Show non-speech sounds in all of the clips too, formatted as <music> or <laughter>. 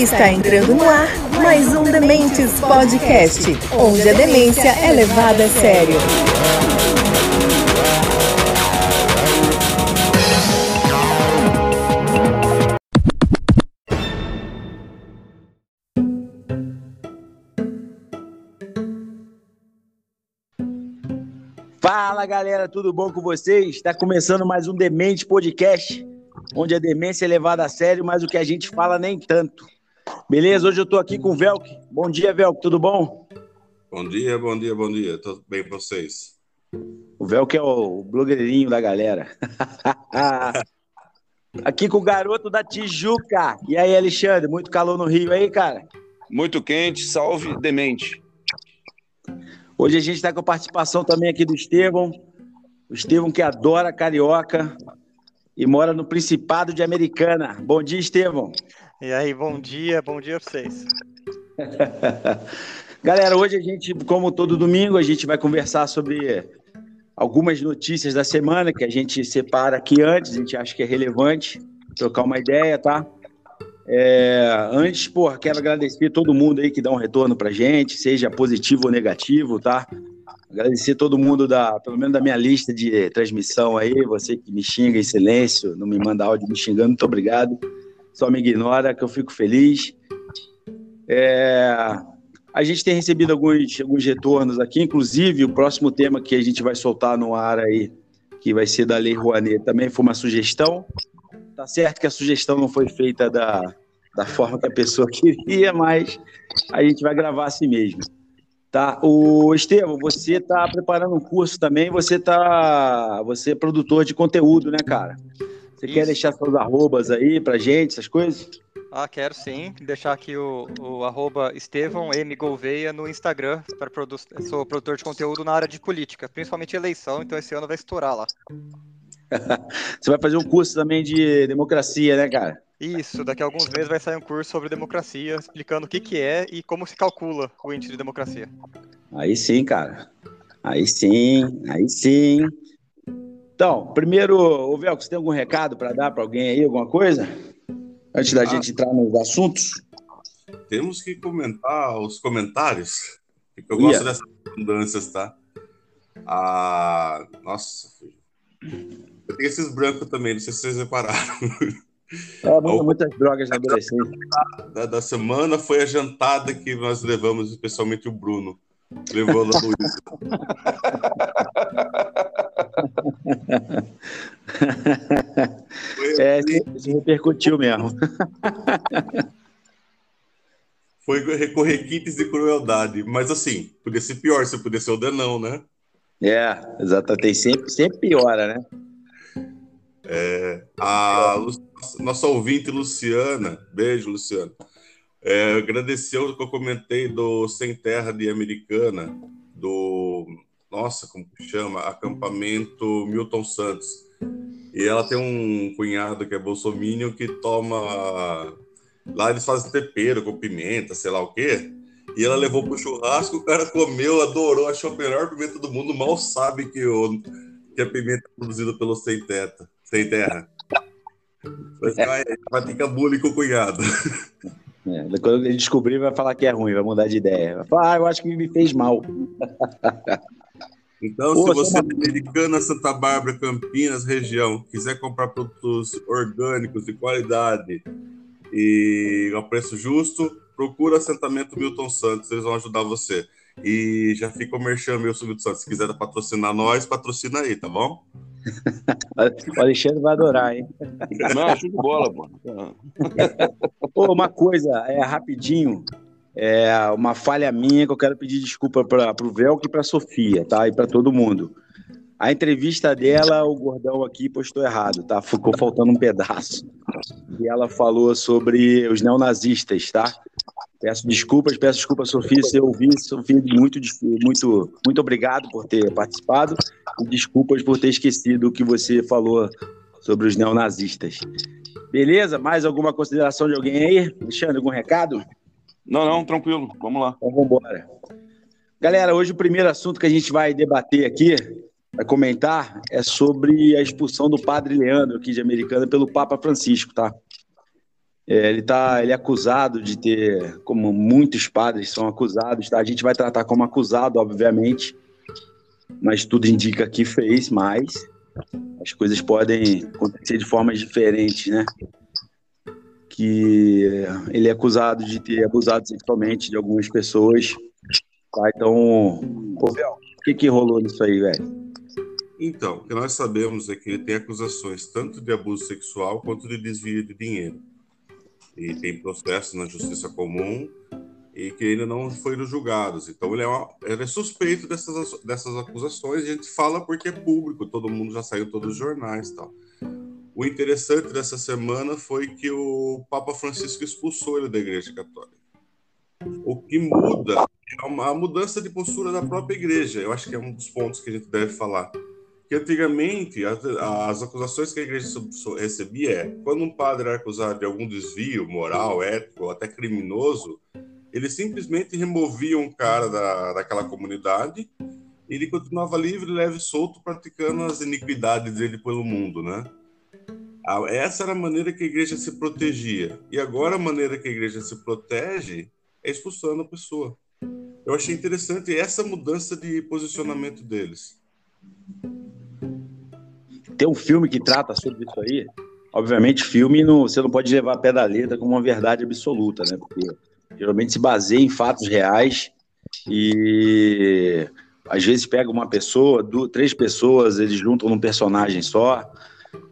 Está entrando no ar mais um Dementes Podcast, onde a demência é levada a sério. Fala galera, tudo bom com vocês? Está começando mais um Demente Podcast, onde a demência é levada a sério, mas o que a gente fala nem tanto. Beleza? Hoje eu estou aqui com o Velk. Bom dia, Velk, tudo bom? Bom dia, bom dia, bom dia. Tudo bem com vocês? O Velk é o blogueirinho da galera. <laughs> aqui com o garoto da Tijuca. E aí, Alexandre, muito calor no Rio aí, cara? Muito quente, salve demente. Hoje a gente está com a participação também aqui do Estevão. O Estevão que adora carioca e mora no Principado de Americana. Bom dia, Estevão. E aí, bom dia, bom dia para vocês. <laughs> Galera, hoje a gente, como todo domingo, a gente vai conversar sobre algumas notícias da semana que a gente separa aqui antes, a gente acha que é relevante, trocar uma ideia, tá? É, antes, pô, quero agradecer todo mundo aí que dá um retorno pra gente, seja positivo ou negativo, tá? Agradecer todo mundo da, pelo menos da minha lista de transmissão aí, você que me xinga em silêncio, não me manda áudio me xingando, muito obrigado. Só me ignora, que eu fico feliz. É, a gente tem recebido alguns, alguns retornos aqui, inclusive o próximo tema que a gente vai soltar no ar aí, que vai ser da Lei Rouanet, também foi uma sugestão. Tá certo que a sugestão não foi feita da, da forma que a pessoa <laughs> queria, mas a gente vai gravar assim mesmo. Tá, o Estevam, você está preparando um curso também, você tá, você é produtor de conteúdo, né, cara? Você Isso. quer deixar seus arrobas aí pra gente, essas coisas? Ah, quero sim. Deixar aqui o, o arroba Estevão M. Gouveia no Instagram. Para produ sou produtor de conteúdo na área de política, principalmente eleição, então esse ano vai estourar lá. <laughs> Você vai fazer um curso também de democracia, né, cara? Isso, daqui a alguns meses vai sair um curso sobre democracia, explicando o que, que é e como se calcula o índice de democracia. Aí sim, cara. Aí sim, aí sim. Então, primeiro, ô Velco, você tem algum recado para dar para alguém aí, alguma coisa? Antes da ah, gente entrar nos assuntos? Temos que comentar os comentários, eu gosto yeah. dessas mudanças, tá? Ah, nossa, eu tenho esses brancos também, não sei se vocês repararam. <laughs> É, muitas drogas na adolescência. Da, da, semana foi a jantada que nós levamos, especialmente o Bruno. Levou lá no <laughs> É, isso repercutiu mesmo. Foi recorrer kits de crueldade, mas assim, podia ser pior se podia ser o Denão, né? É, exatamente. Sempre, sempre piora, né? É, a nossa ouvinte Luciana, beijo, Luciana, é, agradeceu o que eu comentei do Sem Terra de Americana, do, nossa, como que chama? Acampamento Milton Santos. E ela tem um cunhado que é bolsominion que toma. Lá eles fazem tempero com pimenta, sei lá o quê. E ela levou pro churrasco, o cara comeu, adorou, achou a melhor pimenta do mundo, mal sabe que, o, que a pimenta é produzida pelo Sem Teta, Sem Terra. Vai, vai ter que bullying com o cunhado. É, quando ele descobrir, vai falar que é ruim, vai mudar de ideia. Vai falar, ah, eu acho que me fez mal. <laughs> Então, Pô, se você é americana, Santa Bárbara, Campinas, região, quiser comprar produtos orgânicos de qualidade e a preço justo, procura assentamento Milton Santos, eles vão ajudar você. E já fica o merchan meu Milton Santos. Se quiser patrocinar nós, patrocina aí, tá bom? <laughs> o Alexandre vai adorar, hein? Não, show de bola, pô. Pô, uma coisa, é rapidinho. É uma falha minha que eu quero pedir desculpa para o Velk e para a Sofia, tá? E para todo mundo. A entrevista dela, o gordão aqui postou errado, tá? Ficou faltando um pedaço. E ela falou sobre os neonazistas, tá? Peço desculpas, peço desculpas, Sofia, se eu ouvi. Sofia, muito, muito, muito obrigado por ter participado e desculpas por ter esquecido o que você falou sobre os neonazistas. Beleza? Mais alguma consideração de alguém aí? Alexandre, algum recado? Não, não, tranquilo. Vamos lá. Então vamos embora. Galera, hoje o primeiro assunto que a gente vai debater aqui vai comentar é sobre a expulsão do padre Leandro aqui de Americana pelo Papa Francisco, tá? É, ele tá, ele é acusado de ter, como muitos padres são acusados, tá? A gente vai tratar como acusado, obviamente, mas tudo indica que fez, mas as coisas podem acontecer de formas diferentes, né? Que ele é acusado de ter abusado sexualmente de algumas pessoas, tá? Então, o que que rolou nisso aí, velho? Então, o que nós sabemos é que ele tem acusações tanto de abuso sexual quanto de desvio de dinheiro. E tem processos na justiça comum e que ainda não foram julgados. Então, ele é, uma, ele é suspeito dessas, dessas acusações. A gente fala porque é público, todo mundo já saiu todos os jornais e tal. O interessante dessa semana foi que o Papa Francisco expulsou ele da Igreja Católica. O que muda é uma mudança de postura da própria igreja. Eu acho que é um dos pontos que a gente deve falar que antigamente as, as, acusações que a igreja recebia é quando um padre era acusado de algum desvio moral, ético ou até criminoso, eles simplesmente removiam um cara da, daquela comunidade e ele continuava livre, leve e solto, praticando as iniquidades dele pelo mundo, né? Essa era a maneira que a igreja se protegia. E agora a maneira que a igreja se protege é expulsando a pessoa. Eu achei interessante essa mudança de posicionamento deles tem um filme que trata sobre isso aí. Obviamente, filme não, você não pode levar a pé da letra como uma verdade absoluta, né? Porque geralmente se baseia em fatos reais e às vezes pega uma pessoa, duas, três pessoas, eles juntam num personagem só.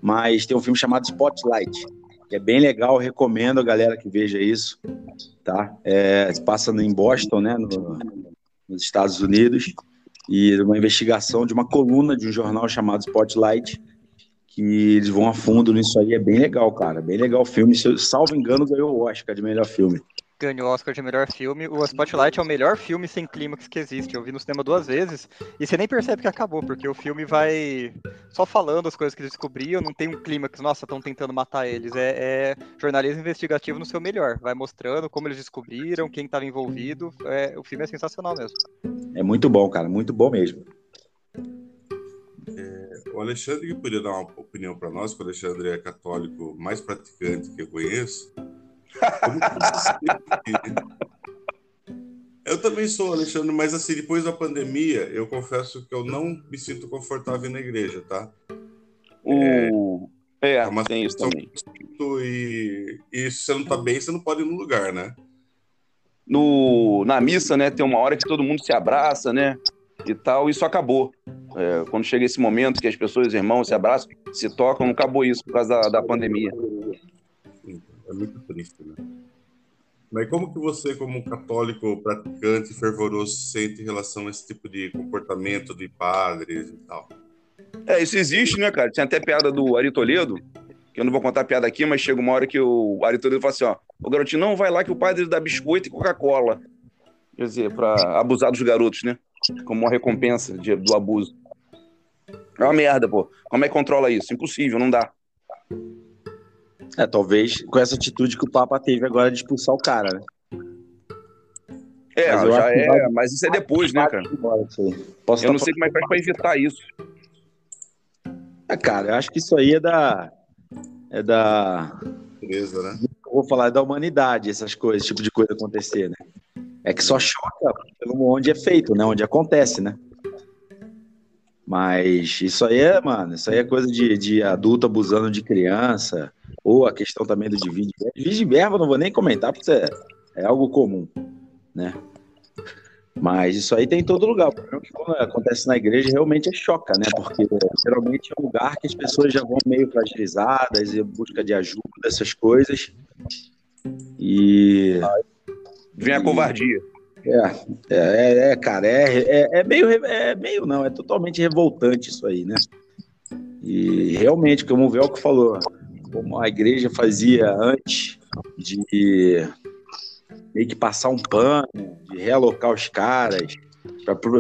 Mas tem um filme chamado Spotlight, que é bem legal, recomendo a galera que veja isso, tá? É, passa em Boston, né, no, nos Estados Unidos, e uma investigação de uma coluna de um jornal chamado Spotlight, que eles vão a fundo nisso aí. É bem legal, cara. Bem legal o filme. Se eu, salvo engano, ganhou o Oscar de melhor filme. Ganhou o Oscar de melhor filme. O Spotlight é o melhor filme sem clímax que existe. Eu vi no cinema duas vezes e você nem percebe que acabou, porque o filme vai só falando as coisas que eles descobriam, não tem um clímax, nossa, estão tentando matar eles. É, é, jornalismo investigativo no seu melhor. Vai mostrando como eles descobriram, quem estava envolvido. É, o filme é sensacional mesmo. É muito bom, cara. Muito bom mesmo. É, o Alexandre poderia dar uma opinião para nós, que o Alexandre é católico mais praticante que eu conheço. Eu também sou, Alexandre, mas assim, depois da pandemia, eu confesso que eu não me sinto confortável na igreja, tá? O... É, é uma tem isso também. E, e se você não tá bem, você não pode ir no lugar, né? No, na missa, né, tem uma hora que todo mundo se abraça, né? e tal, isso acabou. É, quando chega esse momento que as pessoas, irmãos, se abraçam, se tocam, acabou isso por causa da, da pandemia. É muito triste, né? Mas como que você, como católico praticante fervoroso, sente em relação a esse tipo de comportamento de padres e tal? É, isso existe, né, cara? Tinha até piada do Ari Toledo, que eu não vou contar a piada aqui, mas chega uma hora que o Ari Toledo fala assim, ó, o garotinho não vai lá que o padre dá biscoito e Coca-Cola. Quer dizer, para abusar dos garotos, né? como uma recompensa de, do abuso. É uma merda, pô. Como é que controla isso? Impossível, não dá. É, talvez com essa atitude que o Papa teve agora de expulsar o cara, né? É, mas já é, vai... mas isso é depois, né, cara? Posso eu não sei como é que faz pra evitar isso. É, cara, eu acho que isso aí é da. É da. Beleza, né? Eu vou falar é da humanidade, essas coisas, esse tipo de coisa acontecer, né? É que só choca pelo onde é feito, né? Onde acontece, né? Mas isso aí é, mano, isso aí é coisa de, de adulto abusando de criança, ou a questão também do divide Divide verba, não vou nem comentar, porque é, é algo comum, né? Mas isso aí tem em todo lugar. O problema é que quando acontece na igreja realmente é choca, né? Porque geralmente é um lugar que as pessoas já vão meio fragilizadas e busca de ajuda, essas E. Vem a covardia. É, é, é cara, é, é, é, meio, é meio não, é totalmente revoltante isso aí, né? E realmente, como o Velco falou, como a igreja fazia antes de meio que passar um pano, de realocar os caras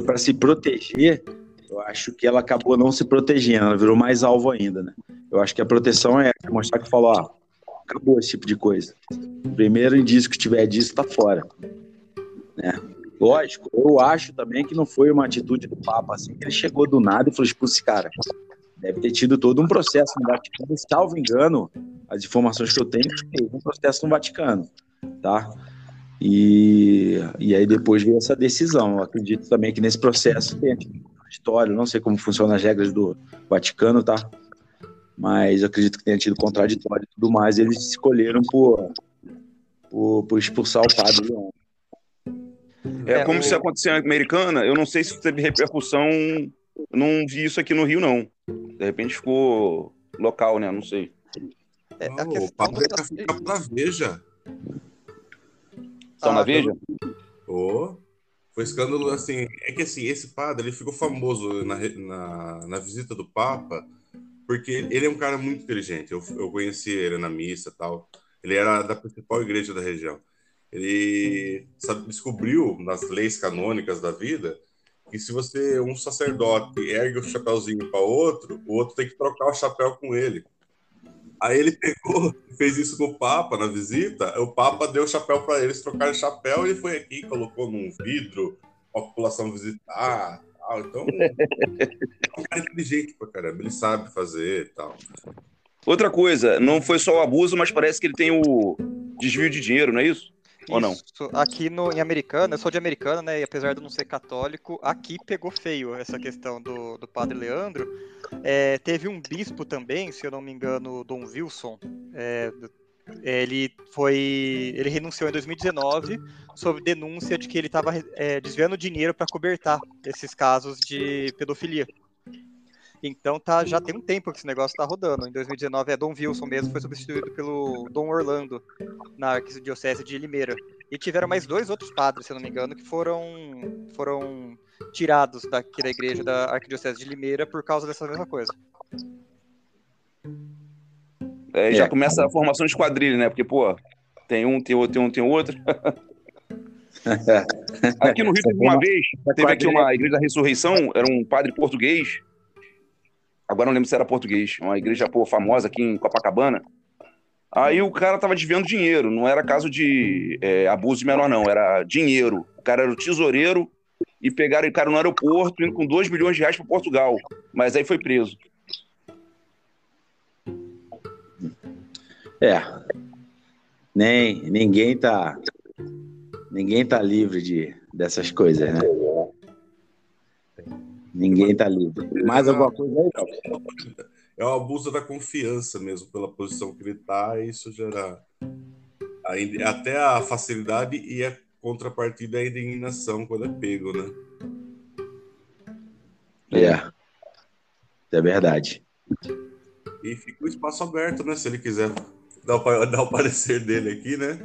para se proteger, eu acho que ela acabou não se protegendo, ela virou mais alvo ainda, né? Eu acho que a proteção é mostrar que falou, ó, acabou esse tipo de coisa. O primeiro indício que tiver disso tá fora. Né? Lógico, eu acho também que não foi uma atitude do Papa assim, que ele chegou do nada e falou: expulsa esse cara. Deve ter tido todo um processo no Vaticano, salvo engano, as informações que eu tenho, teve um processo no Vaticano, tá? E, e aí depois veio essa decisão. Eu acredito também que nesse processo tem contraditório, não sei como funcionam as regras do Vaticano, tá? Mas eu acredito que tenha tido contraditório e tudo mais. Eles escolheram por, por, por expulsar o padre Leão. É, é como o... se acontecesse em Americana, eu não sei se teve repercussão, não vi isso aqui no Rio, não. De repente ficou local, né? Não sei. É, não, o padre tá ficar pra Veja. São ah, na Veja? Oh, foi escândalo, assim, é que assim, esse padre, ele ficou famoso na, na, na visita do Papa, porque ele é um cara muito inteligente, eu, eu conheci ele na missa tal, ele era da principal igreja da região. Ele sabe, descobriu nas leis canônicas da vida que se você, um sacerdote, ergue o chapéuzinho para outro, o outro tem que trocar o chapéu com ele. Aí ele pegou, <laughs> fez isso com o Papa na visita. O Papa deu o chapéu para eles trocarem chapéu. Ele foi aqui, colocou num vidro, a população visitar. Tal. Então, <laughs> é um cara inteligente pra caramba. Ele sabe fazer e tal. Outra coisa, não foi só o abuso, mas parece que ele tem o desvio de dinheiro, não é isso? Ou não? Aqui no, em Americana, eu sou de Americana, né? E apesar de não ser católico, aqui pegou feio essa questão do, do padre Leandro. É, teve um bispo também, se eu não me engano, Dom Wilson. É, ele foi. Ele renunciou em 2019 sob denúncia de que ele estava é, desviando dinheiro para cobertar esses casos de pedofilia. Então tá, já tem um tempo que esse negócio tá rodando. Em 2019 é Dom Wilson mesmo, foi substituído pelo Dom Orlando na Arquidiocese de Limeira. E tiveram mais dois outros padres, se eu não me engano, que foram, foram tirados daqui da igreja da Arquidiocese de Limeira por causa dessa mesma coisa. É, já é. começa a formação de esquadrilha, né? Porque, pô, tem um, tem outro, tem um, tem outro. <laughs> aqui no Rio teve uma vez, teve aqui uma igreja da ressurreição, era um padre português, Agora não lembro se era português. Uma igreja pô, famosa aqui em Copacabana. Aí o cara tava desviando dinheiro. Não era caso de é, abuso de menor, não. Era dinheiro. O cara era o tesoureiro e pegaram o cara no aeroporto indo com 2 milhões de reais para Portugal. Mas aí foi preso. É. Nem, ninguém tá ninguém tá livre de, dessas coisas, né? Ninguém está livre. Mais é, alguma coisa aí? É o abuso da confiança mesmo, pela posição que ele está, e isso gera até a facilidade e a contrapartida é a indignação quando é pego, né? É. É verdade. E fica o espaço aberto, né? Se ele quiser dar o, <laughs> dar o parecer dele aqui, né?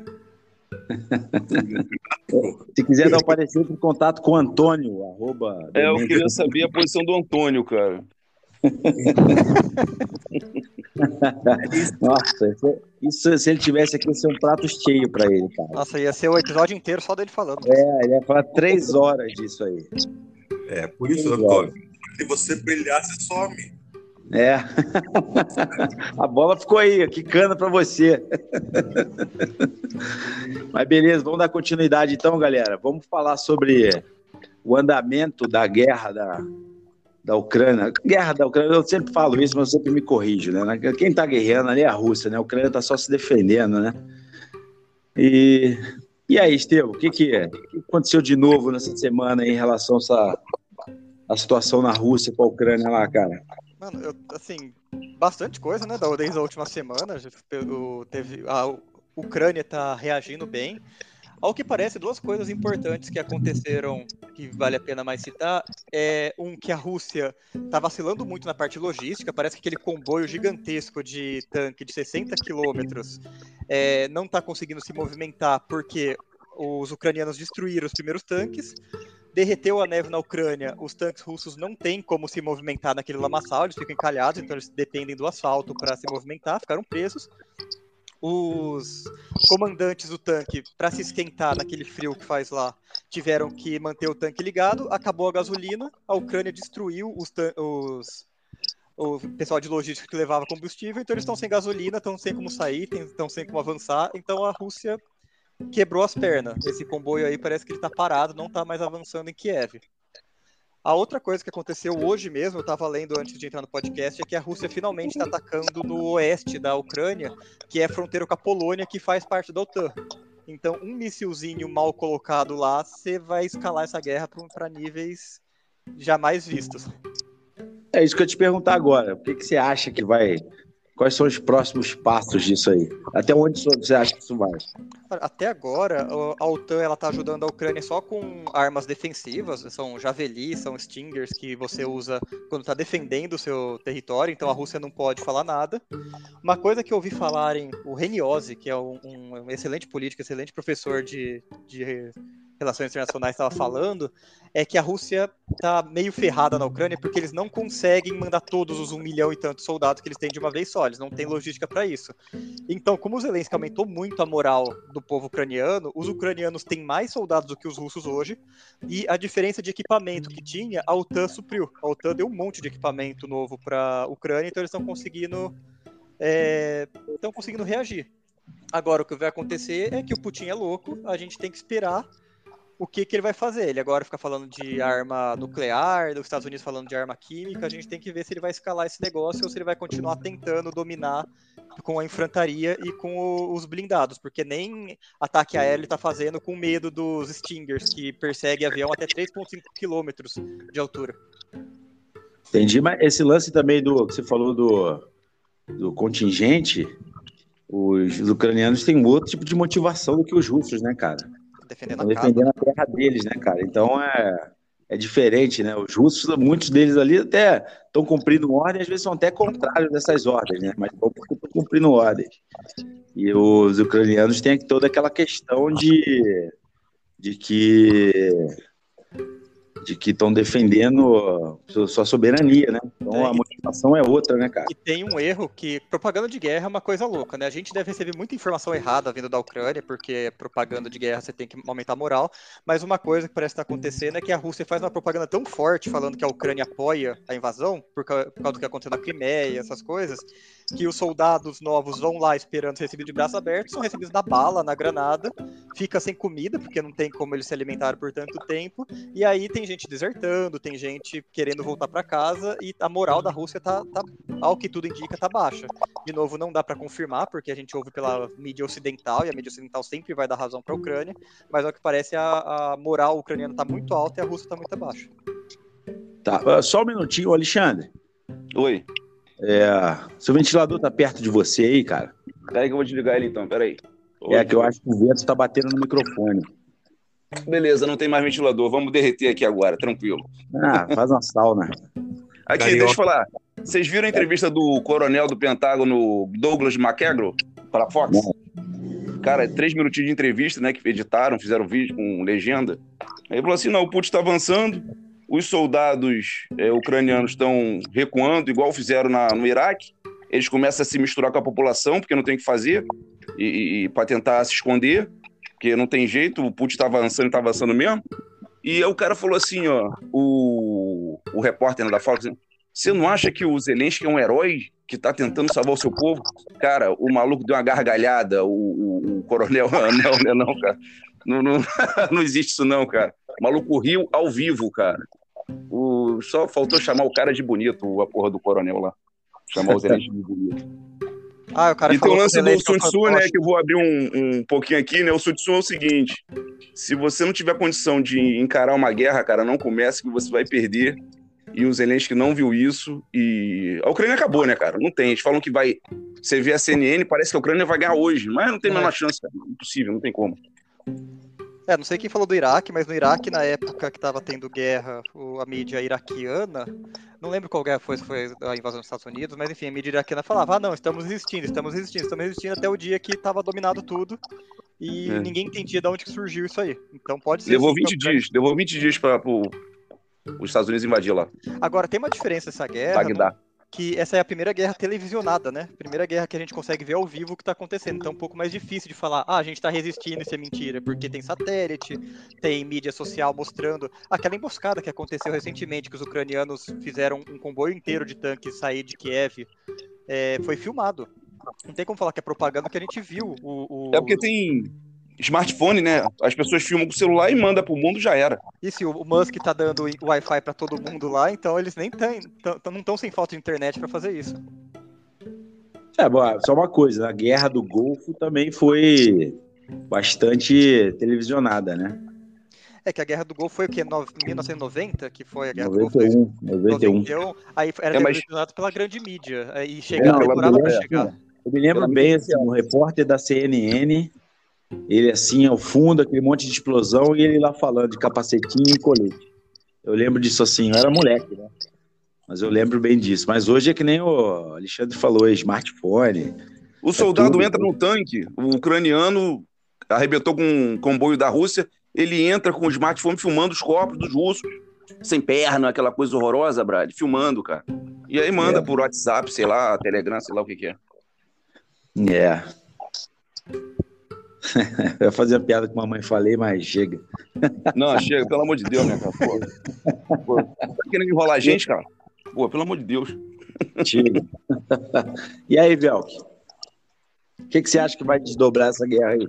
Se quiser dar um parecer, em contato com o Antônio. Arroba, é, eu queria saber a posição do Antônio, cara. <laughs> Nossa, isso, isso, se ele tivesse aqui, ia ser um prato cheio para ele, cara. Nossa, ia ser o episódio inteiro só dele falando. É, ele ia falar três horas disso aí. É, por isso, Antônio, se você brilhar, você some. É. <laughs> A bola ficou aí, que cana para você. <laughs> Mas beleza, vamos dar continuidade então, galera. Vamos falar sobre o andamento da guerra da, da Ucrânia. Guerra da Ucrânia, eu sempre falo isso, mas eu sempre me corrijo, né? Quem está guerreando ali é a Rússia, né? A Ucrânia está só se defendendo, né? E, e aí, Estevam, o que, que, que aconteceu de novo nessa semana em relação a essa a situação na Rússia com a Ucrânia lá, cara? Mano, eu, assim, bastante coisa, né? Desde a última semana. Teve, a Ucrânia tá reagindo bem. Ao que parece, duas coisas importantes que aconteceram que vale a pena mais citar é um que a Rússia está vacilando muito na parte logística. Parece que aquele comboio gigantesco de tanque de 60 quilômetros é, não está conseguindo se movimentar porque os ucranianos destruíram os primeiros tanques derreteu a neve na Ucrânia, os tanques russos não têm como se movimentar naquele lamaçal, eles ficam encalhados, então eles dependem do asfalto para se movimentar, ficaram presos. Os comandantes do tanque, para se esquentar naquele frio que faz lá, tiveram que manter o tanque ligado, acabou a gasolina, a Ucrânia destruiu os, os o pessoal de logística que levava combustível, então eles estão sem gasolina, estão sem como sair, estão sem como avançar, então a Rússia quebrou as pernas. Esse comboio aí parece que ele tá parado, não tá mais avançando em Kiev. A outra coisa que aconteceu hoje mesmo, eu estava lendo antes de entrar no podcast, é que a Rússia finalmente está atacando no oeste da Ucrânia, que é fronteira com a Polônia, que faz parte da OTAN. Então, um missilzinho mal colocado lá, você vai escalar essa guerra para níveis jamais vistos. É isso que eu te perguntar agora. O que, que você acha que vai Quais são os próximos passos disso aí? Até onde você acha que isso vai? Até agora, a OTAN ela está ajudando a Ucrânia só com armas defensivas, são javelis, são stingers que você usa quando está defendendo o seu território, então a Rússia não pode falar nada. Uma coisa que eu ouvi falarem, o Reniose, que é um, um excelente político, excelente professor de, de Relações Internacionais estava falando, é que a Rússia está meio ferrada na Ucrânia porque eles não conseguem mandar todos os um milhão e tantos soldados que eles têm de uma vez só, eles não têm logística para isso. Então, como o Zelensky aumentou muito a moral do povo ucraniano, os ucranianos têm mais soldados do que os russos hoje, e a diferença de equipamento que tinha, a OTAN supriu. A OTAN deu um monte de equipamento novo para a Ucrânia, então eles estão conseguindo estão é, conseguindo reagir. Agora, o que vai acontecer é que o Putin é louco, a gente tem que esperar o que, que ele vai fazer. Ele agora fica falando de arma nuclear, dos Estados Unidos falando de arma química. A gente tem que ver se ele vai escalar esse negócio ou se ele vai continuar tentando dominar com a infantaria e com o, os blindados, porque nem ataque aéreo ele está fazendo com medo dos Stingers, que perseguem avião até 3,5 quilômetros de altura. Entendi, mas esse lance também do que você falou do, do contingente, os, os ucranianos têm outro tipo de motivação do que os russos, né, cara? Defendendo a defendendo a terra deles, né, cara? Então é, é diferente, né? Os russos, muitos deles ali até estão cumprindo ordens, às vezes são até contrários dessas ordens, né? Mas bom porque estão cumprindo ordens. E os ucranianos têm toda aquela questão de, de que de que estão defendendo sua soberania, né? Então é, a motivação é outra, né, cara? E tem um erro que propaganda de guerra é uma coisa louca, né? A gente deve receber muita informação errada vindo da Ucrânia, porque propaganda de guerra você tem que aumentar a moral, mas uma coisa que parece estar acontecendo é que a Rússia faz uma propaganda tão forte falando que a Ucrânia apoia a invasão, por causa, por causa do que aconteceu na Crimeia, essas coisas, que os soldados novos vão lá esperando ser recebidos de braços abertos, são recebidos na bala, na granada, fica sem comida, porque não tem como eles se alimentarem por tanto tempo, e aí tem gente desertando, tem gente querendo voltar para casa, e a moral da Rússia tá, tá, ao que tudo indica, tá baixa. De novo, não dá para confirmar, porque a gente ouve pela mídia ocidental, e a mídia ocidental sempre vai dar razão para a Ucrânia, mas ao que parece a, a moral ucraniana tá muito alta e a Rússia tá muito baixa. Tá, uh, só um minutinho, Alexandre. Oi. É, seu ventilador tá perto de você aí, cara? Peraí que eu vou desligar ele então, peraí. É que eu acho que o vento tá batendo no microfone. Beleza, não tem mais ventilador. Vamos derreter aqui agora, tranquilo. Ah, faz uma sauna. aqui, Carioca. deixa eu falar. Vocês viram a entrevista do coronel do Pentágono, Douglas McEgro, para a Fox? Não. Cara, três minutinhos de entrevista, né? Que editaram, fizeram vídeo com legenda. Aí ele falou assim: não, o Putin está avançando, os soldados é, ucranianos estão recuando, igual fizeram na, no Iraque. Eles começam a se misturar com a população, porque não tem o que fazer, e, e, para tentar se esconder, porque não tem jeito, o Putin está avançando está avançando mesmo. E aí o cara falou assim, ó, o, o repórter da Fox, você não acha que o Zelensky é um herói que está tentando salvar o seu povo? Cara, o maluco deu uma gargalhada, o, o, o coronel, <laughs> não, não, não, cara. Não, não, <laughs> não existe isso não, cara. O maluco riu ao vivo, cara. O, só faltou chamar o cara de bonito, a porra do coronel lá. Chamar o Zelensky de bonito. <laughs> Ah, o cara e tem o lance do Sun Tzu, né? Que eu vou abrir um, um pouquinho aqui, né? O Sun Tzu é o seguinte: se você não tiver condição de encarar uma guerra, cara, não comece, que você vai perder. E o Zelensky não viu isso. E a Ucrânia acabou, né, cara? Não tem. Eles falam que vai. Você vê a CNN, parece que a Ucrânia vai ganhar hoje, mas não tem a menor é. chance, cara. Impossível, não tem como. É, não sei quem falou do Iraque, mas no Iraque, na época que estava tendo guerra, a mídia iraquiana, não lembro qual guerra foi, se foi a invasão dos Estados Unidos, mas enfim, a mídia iraquiana falava, ah não, estamos resistindo, estamos resistindo, estamos resistindo até o dia que estava dominado tudo e é. ninguém entendia de onde surgiu isso aí. Então pode ser... Levou assim, 20 dias, levou 20 dias para os Estados Unidos invadir lá. Agora, tem uma diferença essa guerra... Bagdá que essa é a primeira guerra televisionada, né? Primeira guerra que a gente consegue ver ao vivo o que está acontecendo. Então é um pouco mais difícil de falar, ah, a gente está resistindo, isso é mentira, porque tem satélite, tem mídia social mostrando aquela emboscada que aconteceu recentemente, que os ucranianos fizeram um comboio inteiro de tanques sair de Kiev. É, foi filmado. Não tem como falar que é propaganda que a gente viu. O, o... É porque tem smartphone, né? As pessoas filmam com o celular e mandam pro mundo, já era. E se o Musk tá dando o Wi-Fi pra todo mundo lá, então eles nem têm, não estão sem falta de internet pra fazer isso. É, bom, só uma coisa, a Guerra do Golfo também foi bastante televisionada, né? É que a Guerra do Golfo foi o quê? No- 1990? Que foi a Guerra do Golfo? 91, 91. 91. Aí era É, mas- televisionado pela grande mídia. é, E chega, Não, demorava pra é, chegar. Eu me lembro Pela bem, assim, um repórter da CNN, ele assim, ao fundo, aquele monte de explosão, e ele lá falando de capacetinho e colete. Eu lembro disso assim, eu era moleque, né? Mas eu lembro bem disso. Mas hoje é que nem o Alexandre falou, é smartphone. O soldado tudo. entra no tanque, o ucraniano arrebentou com um comboio da Rússia, ele entra com o smartphone filmando os corpos dos russos, sem perna, aquela coisa horrorosa, Brad, filmando, cara. E aí manda É. por WhatsApp, sei lá, Telegram, sei lá o que que é. É. <laughs> eu ia fazer a piada que mamãe falei, mas chega. Não, chega, pelo amor de Deus, né, cara? Pô, Pô, tá querendo enrolar a gente, cara? Pô, pelo amor de Deus. Chega. e aí, Velk? O que, que você acha que vai desdobrar essa guerra aí?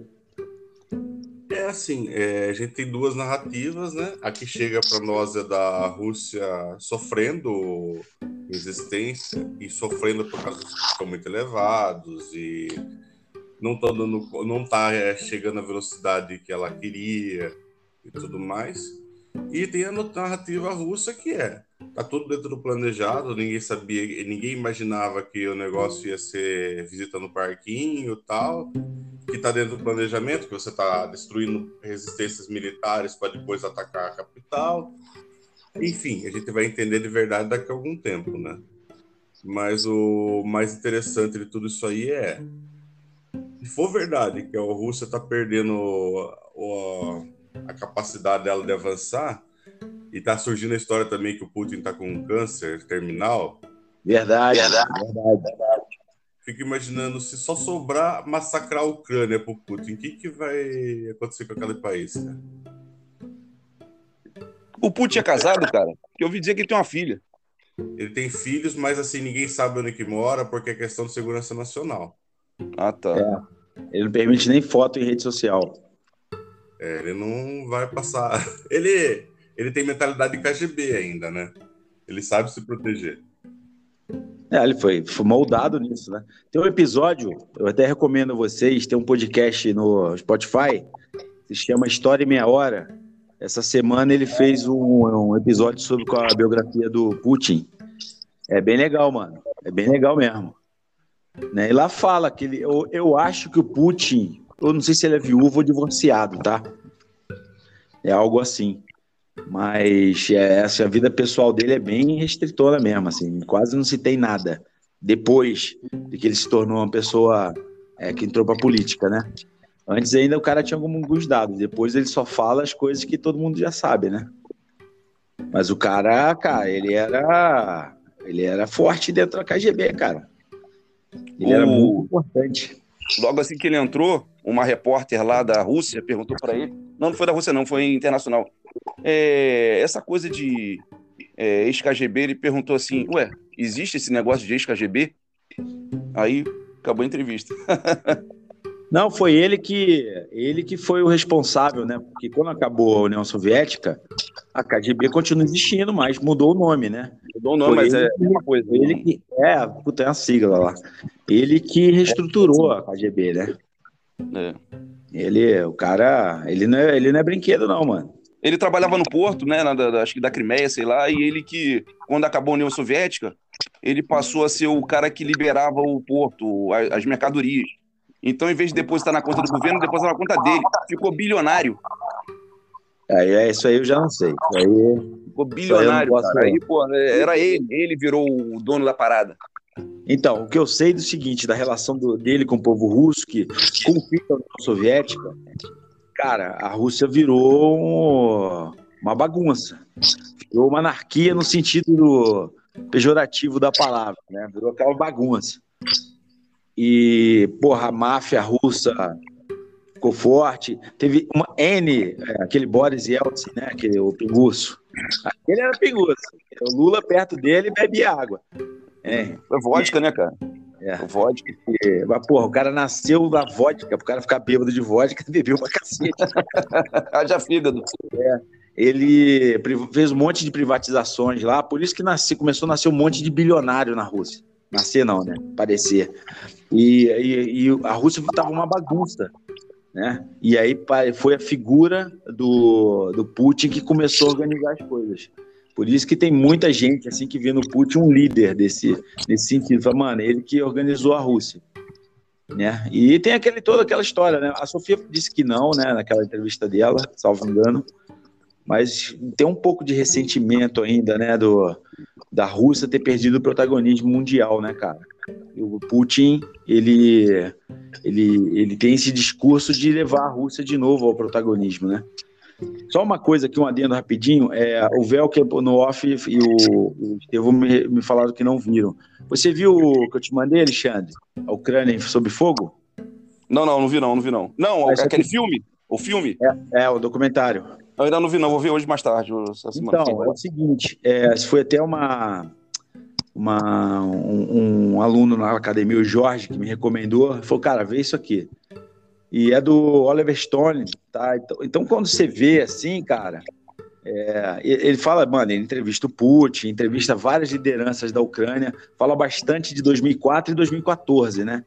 É assim, é, a gente tem duas narrativas, né? A que chega para nós é da Rússia sofrendo resistência e sofrendo por causa dos custos muito elevados e não tá dando, não tá é, chegando à velocidade que ela queria e tudo mais. E tem a narrativa russa que é tá tudo dentro do planejado, ninguém sabia, ninguém imaginava que o negócio ia ser visita no parquinho tal que está dentro do planejamento, que você está destruindo resistências militares para depois atacar a capital. Enfim, a gente vai entender de verdade daqui a algum tempo, né? Mas o mais interessante de tudo isso aí é, for verdade que a Rússia está perdendo o- a capacidade dela de avançar, e está surgindo a história também que o Putin está com um câncer terminal, Verdade, verdade. Fico imaginando se só sobrar massacrar a Ucrânia pro Putin, o que, que vai acontecer com aquele país, cara? O Putin é casado, cara? Eu ouvi dizer que ele tem uma filha. Ele tem filhos, mas assim, ninguém sabe onde que mora, porque é questão de segurança nacional. Ah, tá. Ele não permite nem foto em rede social. É, ele não vai passar. <laughs> Ele, ele tem mentalidade de KGB ainda, né? Ele sabe se proteger. É, ele foi, foi moldado nisso, né? Tem um episódio, eu até recomendo a vocês, tem um podcast no Spotify, se chama História em Meia Hora. Essa semana ele fez um, um episódio sobre a biografia do Putin. É bem legal, mano. É bem legal mesmo. Né? E lá fala que ele, eu, eu acho que o Putin, eu não sei se ele é viúvo ou divorciado, tá? É algo assim. Mas é, essa a vida pessoal dele é bem restritora mesmo, assim, quase não se tem nada. Depois de que ele se tornou uma pessoa é, que entrou pra política, né? Antes ainda o cara tinha alguns dados, depois ele só fala as coisas que todo mundo já sabe, né? Mas o cara, cara, ele era ele era forte dentro da KGB, cara. Ele era O- muito importante. Logo assim que ele entrou, uma repórter lá da Rússia perguntou para ele. Não, não foi da Rússia, não, foi internacional. É, essa coisa de é, ex-KGB, ele perguntou assim: Ué, existe esse negócio de ex-KGB? Aí acabou a entrevista. <laughs> Não, foi ele que ele que foi o responsável, né? Porque quando acabou a União Soviética, a KGB continua existindo, mas mudou o nome, né? Mudou o nome, Foi mas ele é a mesma coisa. Ele que é, puta, é uma sigla lá. Ele que reestruturou a KGB, né? É. Ele, o cara, ele não é, ele não é brinquedo não, mano. Ele trabalhava no porto, né? na- da- acho que da Crimeia, sei lá, e ele que, quando acabou a União Soviética, ele passou a ser o cara que liberava o porto, a- as mercadorias. Então, em vez de depositar na conta do governo, depositar na conta dele. Ficou bilionário. Aí é isso aí eu já não sei. Aí Ficou bilionário, falar. Aí, pô, era ele. Ele virou o dono da parada. Então, o que eu sei do seguinte, da relação do- dele com o povo russo, que fim da União Soviética, cara, a Rússia virou um- uma bagunça. Virou uma anarquia no sentido do- pejorativo da palavra, né? Virou aquela bagunça. E, porra, a máfia russa ficou forte. Teve uma N, é, aquele Boris Yeltsin, né? Aquele, o pinguço. Aquele era pinguço. O Lula perto dele bebia água. É, É vodka, né, cara? É. Vodka. E, mas, porra, o cara nasceu da vodka, o cara ficar bêbado de vodka, <laughs> bebeu pra cacete. <laughs> Haja fígado. Ele pri- fez um monte de privatizações lá, por isso que nasce, começou a nascer um monte de bilionário na Rússia. Nascer não, né? Parecer. E, e- e a Rússia estava uma bagunça, né? E aí foi a figura do, do Putin que começou a organizar as coisas. Por isso que tem muita gente assim que vê no Putin um líder desse, desse sentido. Fala, mano, ele que organizou a Rússia. Né? E tem aquele, toda aquela história, né? A Sofia disse que não, né? Naquela entrevista dela, salvo engano. Mas tem um pouco de ressentimento ainda, né? Do, da Rússia ter perdido o protagonismo mundial, né, cara? O Putin, ele, ele, ele tem esse discurso de levar a Rússia de novo ao protagonismo, né? Só uma coisa aqui, um adendo rapidinho, é, o Velker no off e o, o Estevão me, me falaram que não viram. Você viu o que eu te mandei, Alexandre? A Ucrânia sob fogo? Não, não, não vi não, não vi não. Não, aquele aqui- filme? O filme? É, o documentário. Eu ainda não vi não, vou ver hoje mais tarde. Então, é o seguinte, é, foi até uma, uma um, um aluno na academia, o Jorge, que me recomendou, falou, cara, vê isso aqui. E é do Oliver Stone, tá? Então, então, quando você vê assim, cara, é, ele ele fala, mano, ele entrevista o Putin, entrevista várias lideranças da Ucrânia, fala bastante de 2004 e 2014, né?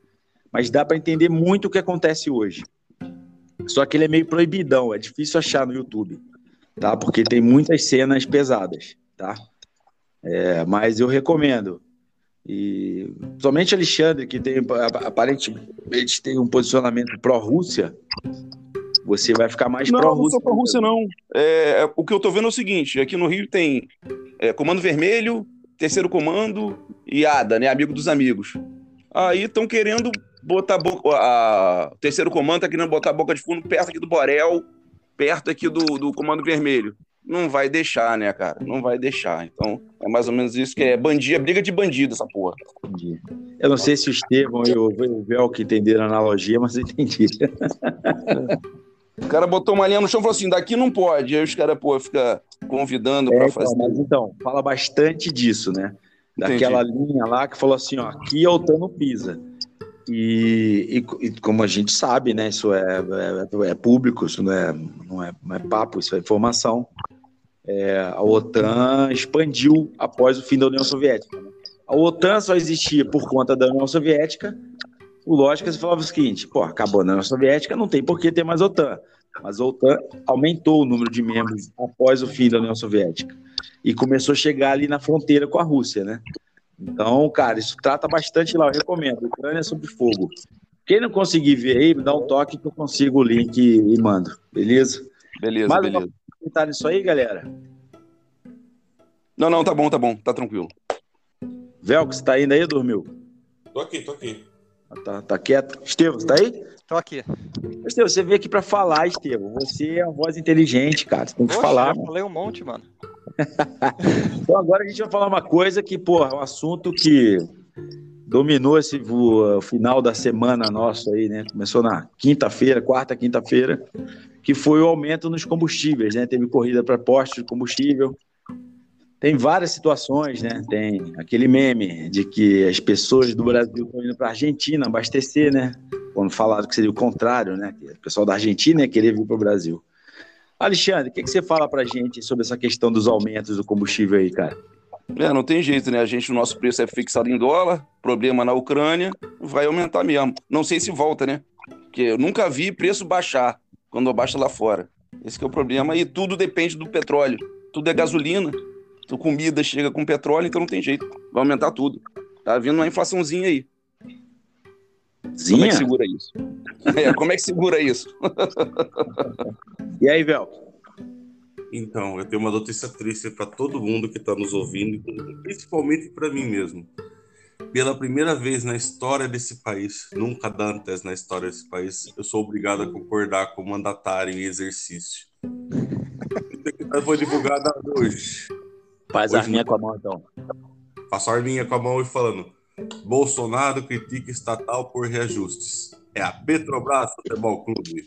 Mas dá para entender muito o que acontece hoje. Só que ele é meio proibidão, é difícil achar no YouTube tá? Porque tem muitas cenas pesadas, tá? É, mas eu recomendo. E somente Alexandre, que tem ap- aparentemente tem um posicionamento pró-Rússia, você vai ficar mais Não, não pró-Rússia. sou pra Rússia, não. É, é, o que eu tô vendo é o seguinte: aqui no Rio tem é, Comando Vermelho, Terceiro Comando e ADA, né? Amigo dos Amigos. Aí estão querendo botar a boca. A, o terceiro comando tá querendo botar a boca de fundo perto aqui do Borel, perto aqui do, do Comando Vermelho. Não vai deixar, né, cara? Não vai deixar. Então, é mais ou menos isso que é bandido, briga de bandido, essa porra. Entendi. Eu não sei se o Estevão e o o Vel que entenderam a analogia, mas eu entendi. O cara botou uma linha no chão e falou assim: daqui não pode. Aí os caras, pô, fica convidando É, pra então, fazer. mas então, fala bastante disso, né? Daquela linha lá que falou assim, ó, aqui a OTAN não pisa. E, e- e como a gente sabe, né, isso é, é, é público, isso não é, não, é, não é papo, isso é informação. É, a OTAN expandiu após o fim da União Soviética. né? A OTAN só existia por conta da União Soviética. O lógico, você falava o seguinte, pô, acabou a União Soviética, não tem por que ter mais OTAN. Mas a OTAN aumentou o número de membros após o fim da União Soviética e começou a chegar ali na fronteira com a Rússia, né? Então, cara, isso trata bastante lá, eu recomendo. Ucrânia sob fogo. Quem não conseguir ver aí, me dá um toque que eu consigo o link e, mando, beleza? Beleza, Mais beleza. uma comentário nisso aí, galera? Não, não, tá bom, tá bom, tá tranquilo. Velco, você tá indo aí, dormiu? Tô aqui, tô aqui. Tá, tá quieto? Estevam, você tá aí? Tô aqui. Estevam, você veio aqui pra falar, Estevam. Você é uma voz inteligente, cara. Você tem que Poxa, falar. mano. falei um monte, mano. Então agora a gente vai falar uma coisa que, porra, é um assunto que dominou esse final da semana nosso aí, né? Começou na quinta-feira, quarta, quinta-feira, que foi o aumento nos combustíveis, né? Teve corrida para postos de combustível. Tem várias situações, né? Tem aquele meme de que as pessoas do Brasil estão indo para a Argentina abastecer, né? Quando falaram que seria o contrário, né? Que o pessoal da Argentina ia querer vir para o Brasil. Alexandre, o que, que você fala pra gente sobre essa questão dos aumentos do combustível aí, cara? É, não tem jeito, né? A gente, o nosso preço é fixado em dólar, problema na Ucrânia, vai aumentar mesmo. Não sei se volta, né? Porque eu nunca vi preço baixar quando abaixa lá fora. Esse é o problema. E tudo depende do petróleo. Tudo é gasolina. Comida chega com petróleo, então não tem jeito. Vai aumentar tudo. Tá vindo uma inflaçãozinha aí. Como é Zinha? que segura isso? <laughs> É, como é que segura isso? E aí, Vel? Então, eu tenho uma notícia triste para todo mundo que está nos ouvindo, principalmente para mim mesmo. Pela primeira vez na história desse país, nunca antes na história desse país, eu sou obrigado a concordar com o mandatário em exercício. <laughs> Foi divulgada hoje. Faz Hoje a arminha não. com a mão, então. Passou a arminha com a mão e falando: Bolsonaro critica estatal por reajustes. É a Petrobras Futebol Clube.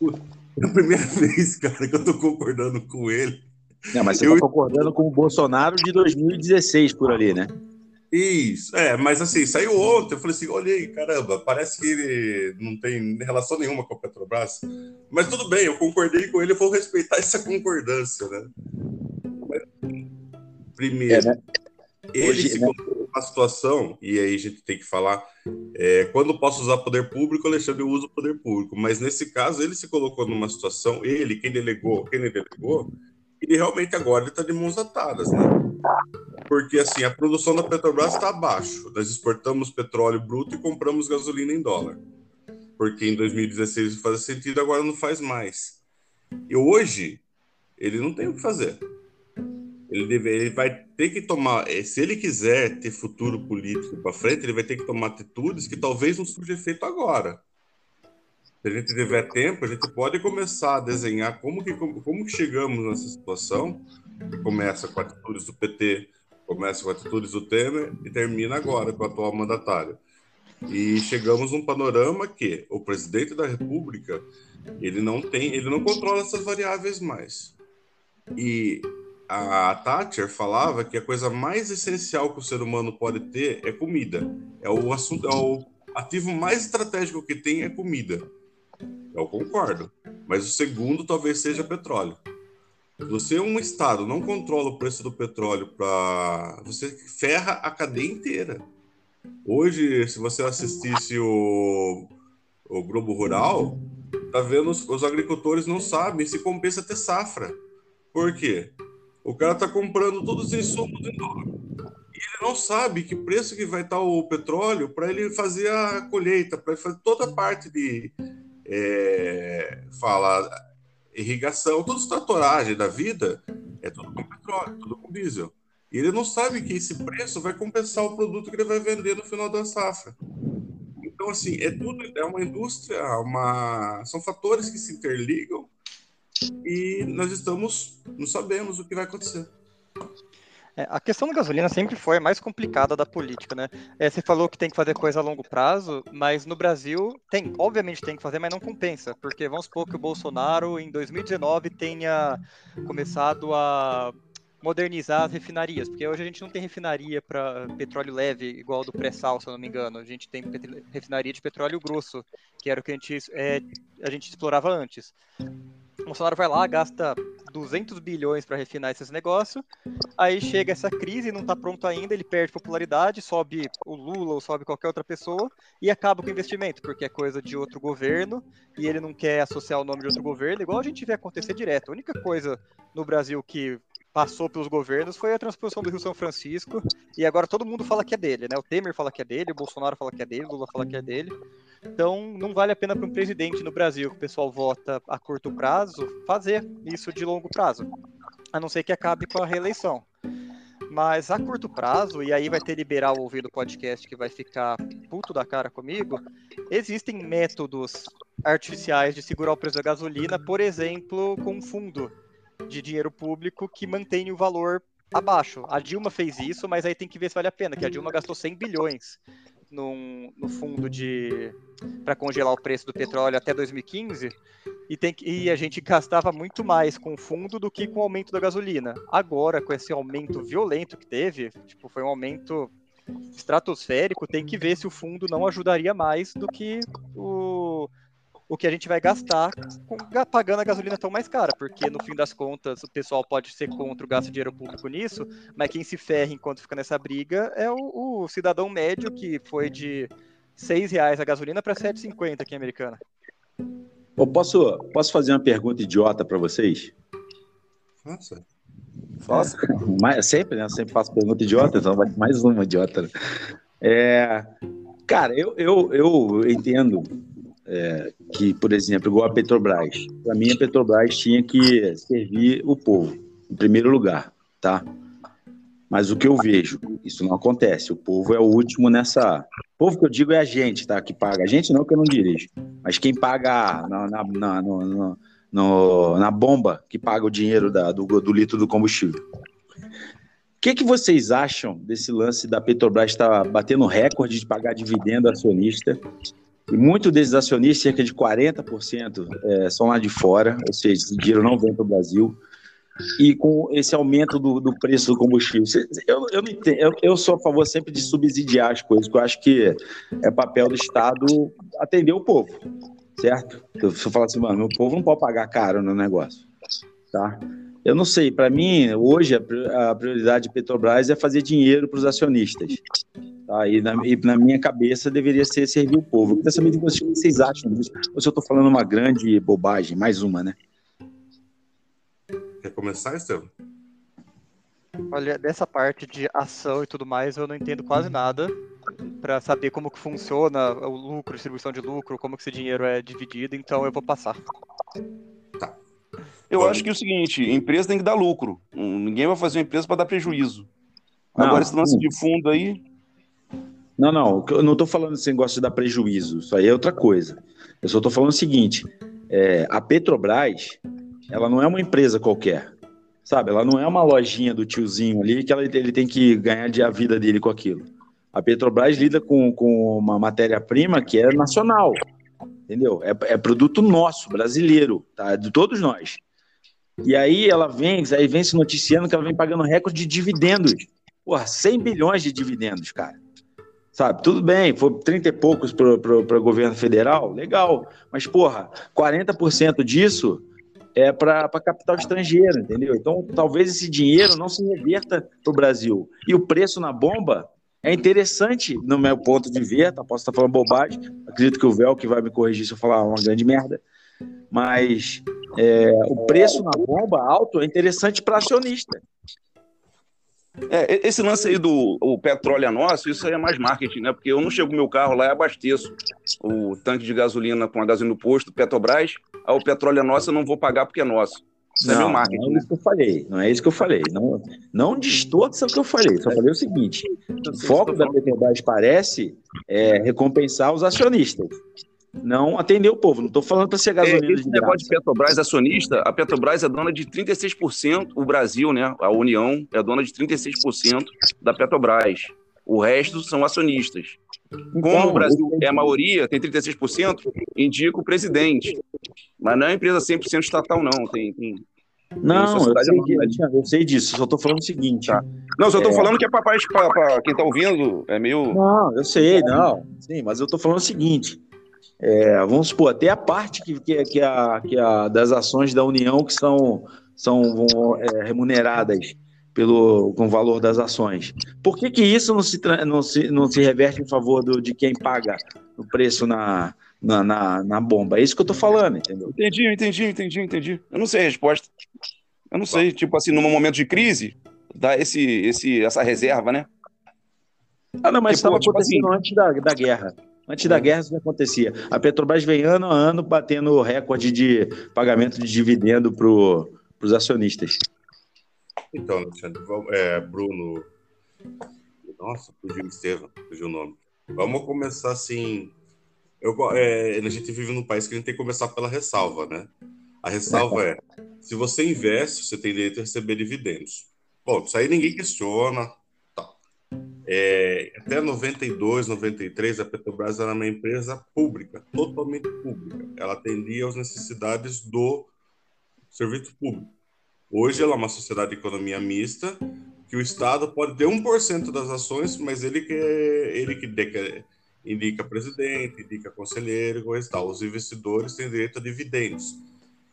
<laughs> É a primeira vez, cara, que eu tô concordando com ele. Não, mas você Eu- tá concordando com o Bolsonaro de 2016 por ali, né? Isso, é, mas assim, saiu ontem, eu falei assim, olhei, caramba, parece que ele não tem relação nenhuma com a Petrobras, mas tudo bem, eu concordei com ele, eu vou respeitar essa concordância, né? Mas, primeiro, é, né? Ele se colocou numa situação, e aí a gente tem que falar, é, quando posso usar poder público, Alexandre usa o poder público, mas nesse caso ele se colocou numa situação, ele, quem delegou, quem ele delegou, ele realmente agora está de mãos atadas, né? Porque assim, a produção da Petrobras está abaixo. Nós exportamos petróleo bruto e compramos gasolina em dólar. Porque em 2016 fazia sentido, agora não faz mais. E hoje, ele não tem o que fazer. Ele, deve, ele vai ter que tomar, eh, se ele quiser ter futuro político para frente, ele vai ter que tomar atitudes que talvez não surja efeito agora. Se a gente tiver tempo, a gente pode começar a desenhar como que, como, como que chegamos nessa situação, que começa com atitudes do PT, começa com atitudes do Temer e termina agora com o atual mandatário. E chegamos num panorama que o presidente da República ele não tem, ele não controla essas variáveis mais. E a Thatcher falava que a coisa mais essencial que o ser humano pode ter é comida. É o assunto, é o ativo mais estratégico que tem é comida. Eu concordo. Mas o segundo talvez seja petróleo. Você, um estado, não controla o preço do petróleo para. Você ferra a cadeia inteira. Hoje, se você assistisse o, o Globo Rural, tá vendo os, os agricultores não sabem se compensa ter safra. Por quê? O cara tá comprando todos os insumos em dólar. E ele não sabe que preço que vai estar o petróleo para ele fazer a colheita, para fazer toda a parte de, é, fala irrigação, toda tratoragem da vida é tudo com petróleo, tudo com diesel. E ele não sabe que esse preço vai compensar o produto que ele vai vender no final da safra. Então, assim, é tudo, é uma indústria, uma, são fatores que se interligam e nós estamos, não sabemos o que vai acontecer. É, a questão da gasolina sempre foi a mais complicada da política, né? É, você falou que tem que fazer coisa a longo prazo, mas no Brasil tem, obviamente tem que fazer, mas não compensa, porque vamos supor que o Bolsonaro em 2019 tenha começado a modernizar as refinarias, porque hoje a gente não tem refinaria para petróleo leve igual do pré-sal, se eu não me engano. A gente tem refinaria de petróleo grosso, que era o que a gente, é, a gente explorava antes. O Bolsonaro vai lá, gasta 200 bilhões para refinar esses negócios, aí chega essa crise, não está pronto ainda, ele perde popularidade, sobe o Lula ou sobe qualquer outra pessoa e acaba com o investimento, porque é coisa de outro governo e ele não quer associar o nome de outro governo, igual a gente vê acontecer direto. A única coisa no Brasil que passou pelos governos foi a transposição do Rio São Francisco, e agora todo mundo fala que é dele, né? O Temer fala que é dele, o Bolsonaro fala que é dele, o Lula fala que é dele. Então, não vale a pena para um presidente no Brasil que o pessoal vota a curto prazo fazer isso de longo prazo, a não ser que acabe com a reeleição. Mas a curto prazo, e aí vai ter liberal ouvindo o podcast que vai ficar puto da cara comigo, existem métodos artificiais de segurar o preço da gasolina, por exemplo, com fundo de dinheiro público que mantém o valor abaixo. A Dilma fez isso, mas aí tem que ver se vale a pena, que a Dilma gastou 100 bilhões num, no fundo de para congelar o preço do petróleo até 2015 e, tem e a gente gastava muito mais com o fundo do que com o aumento da gasolina. Agora, com esse aumento violento que teve, tipo, foi um aumento estratosférico, tem que ver se o fundo não ajudaria mais do que o o que a gente vai gastar com, pagando a gasolina tão mais cara, porque no fim das contas o pessoal pode ser contra o gasto de dinheiro público nisso, mas quem se ferra enquanto fica nessa briga é o, o cidadão médio que foi de R$ reais a gasolina para 7,50 aqui em Americana. Eu posso, posso fazer uma pergunta idiota para vocês? Faça. Faça. Mas, sempre, né? Eu sempre faço pergunta idiota, então vai mais uma idiota. Né? É, cara, eu, eu, eu entendo é, que, por exemplo, igual a Petrobras. Para mim, a Petrobras tinha que servir o povo, em primeiro lugar, tá? Mas o que eu vejo, isso não acontece. O povo é o último nessa. O povo que eu digo é a gente, tá? Que paga. A gente não, que eu não dirijo. Mas quem paga na, na, na, no, no, na bomba, que paga o dinheiro da, do, do litro do combustível. O que, que vocês acham desse lance da Petrobras estar tá batendo recorde de pagar dividendo acionista e muitos desses acionistas, cerca de 40%, é, são lá de fora, ou seja, esse dinheiro não vem para o Brasil. e com esse aumento do, do preço do combustível. Eu, eu, eu, eu, sou a favor sempre de subsidiar as coisas, porque eu acho que é papel do Estado atender o povo, certo? Se eu falar assim, mano, meu povo não pode pagar caro no negócio, tá? Eu não sei, para mim, hoje a prioridade de Petrobras é fazer dinheiro para os acionistas. Tá? E, na, e, na, minha cabeça deveria ser servir o povo. Eu queria saber de vocês o que vocês acham disso. Ou se eu estou falando uma grande bobagem, mais uma, né? Quer começar, Estevam? Olha, dessa parte de ação e tudo mais, eu não entendo quase nada para saber como que funciona o lucro, distribuição de lucro, como que esse dinheiro é dividido, então eu vou passar. Eu acho que é o seguinte, empresa tem que dar lucro. Ninguém vai fazer uma empresa para dar prejuízo. Não, Agora, esse lance de fundo aí. Não, não, eu não estou falando esse negócio de dar prejuízo, isso aí é outra coisa. Eu só estou falando o seguinte: é, a Petrobras, ela não é uma empresa qualquer. Sabe? Ela não é uma lojinha do tiozinho ali que ela, ele tem que ganhar de a vida dele com aquilo. A Petrobras lida com, com uma matéria-prima que é nacional. Entendeu? É, é, produto nosso, brasileiro, tá? De todos nós. E aí ela vem, aí vem se noticiando que ela vem pagando recorde de dividendos. Porra, 100 bilhões de dividendos, cara. Sabe, tudo bem, foi 30 e poucos para o governo federal, legal. Mas, porra, 40% disso é para capital estrangeiro, entendeu? Então, talvez esse dinheiro não se reverta para o Brasil. E o preço na bomba é interessante, no meu ponto de vista. Posso estar falando bobagem, acredito que o Vel que vai me corrigir se eu falar uma grande merda. Mas é, o preço na bomba alto é interessante para acionista. É, esse lance aí do o petróleo é nosso, isso aí é mais marketing, né? Porque eu não chego no meu carro lá e abasteço o tanque de gasolina com a gasolina no posto, Petrobras, ah, o petróleo é nosso, eu não vou pagar porque é nosso. Isso não, é meu marketing. Não é isso que eu falei, não é isso que eu falei. Não, não distorça o que eu falei, só falei o seguinte: o foco da Petrobras parece é, recompensar os acionistas não atender o povo. Não estou falando para ser gasolina. É, esse de negócio de Petrobras acionista, a Petrobras é dona de 36%, o Brasil, né? A União é dona de 36% da Petrobras. O resto são acionistas. Como então, o Brasil é a maioria, tem 36%, indica o presidente. Mas não é empresa 100% estatal, não. Tem, tem, não, eu sei, eu sei, disso, só estou falando o seguinte. Tá. Não, só estou é... falando que é para quem está ouvindo, é meio. Não, eu sei, não. Sim, mas eu estou falando o seguinte: é, vamos supor, até a parte que, que, que, a, que a, das ações da União que são, são é, remuneradas pelo, com o valor das ações. Por que, que isso não se, não, se, não se reverte em favor do, de quem paga o preço na, na, na, na bomba? É isso que eu estou falando, entendeu? Entendi, entendi, entendi, entendi. Eu não sei a resposta. Eu não sei, tipo assim, num momento de crise, dá esse, esse, essa reserva, né? Ah, não, mas estava tipo acontecendo assim, antes da, da guerra. Antes da guerra, isso não acontecia. A Petrobras vem ano a ano batendo recorde de pagamento de dividendo para os acionistas. Então, Alexandre, é, Bruno. Nossa, fugiu Estevam, fugiu o nome. Vamos começar assim. Eu, é, a gente vive num país que a gente tem que começar pela ressalva, né? A ressalva é: se você investe, você tem direito a receber dividendos. Bom, isso aí ninguém questiona, é, até 92, 93, a Petrobras era uma empresa pública, totalmente pública. Ela atendia às necessidades do serviço público. Hoje ela é uma sociedade de economia mista, que o Estado pode ter 1% das ações, mas ele que, ele que indica, indica presidente, indica conselheiro, coisa tal. Os investidores têm direito a dividendos.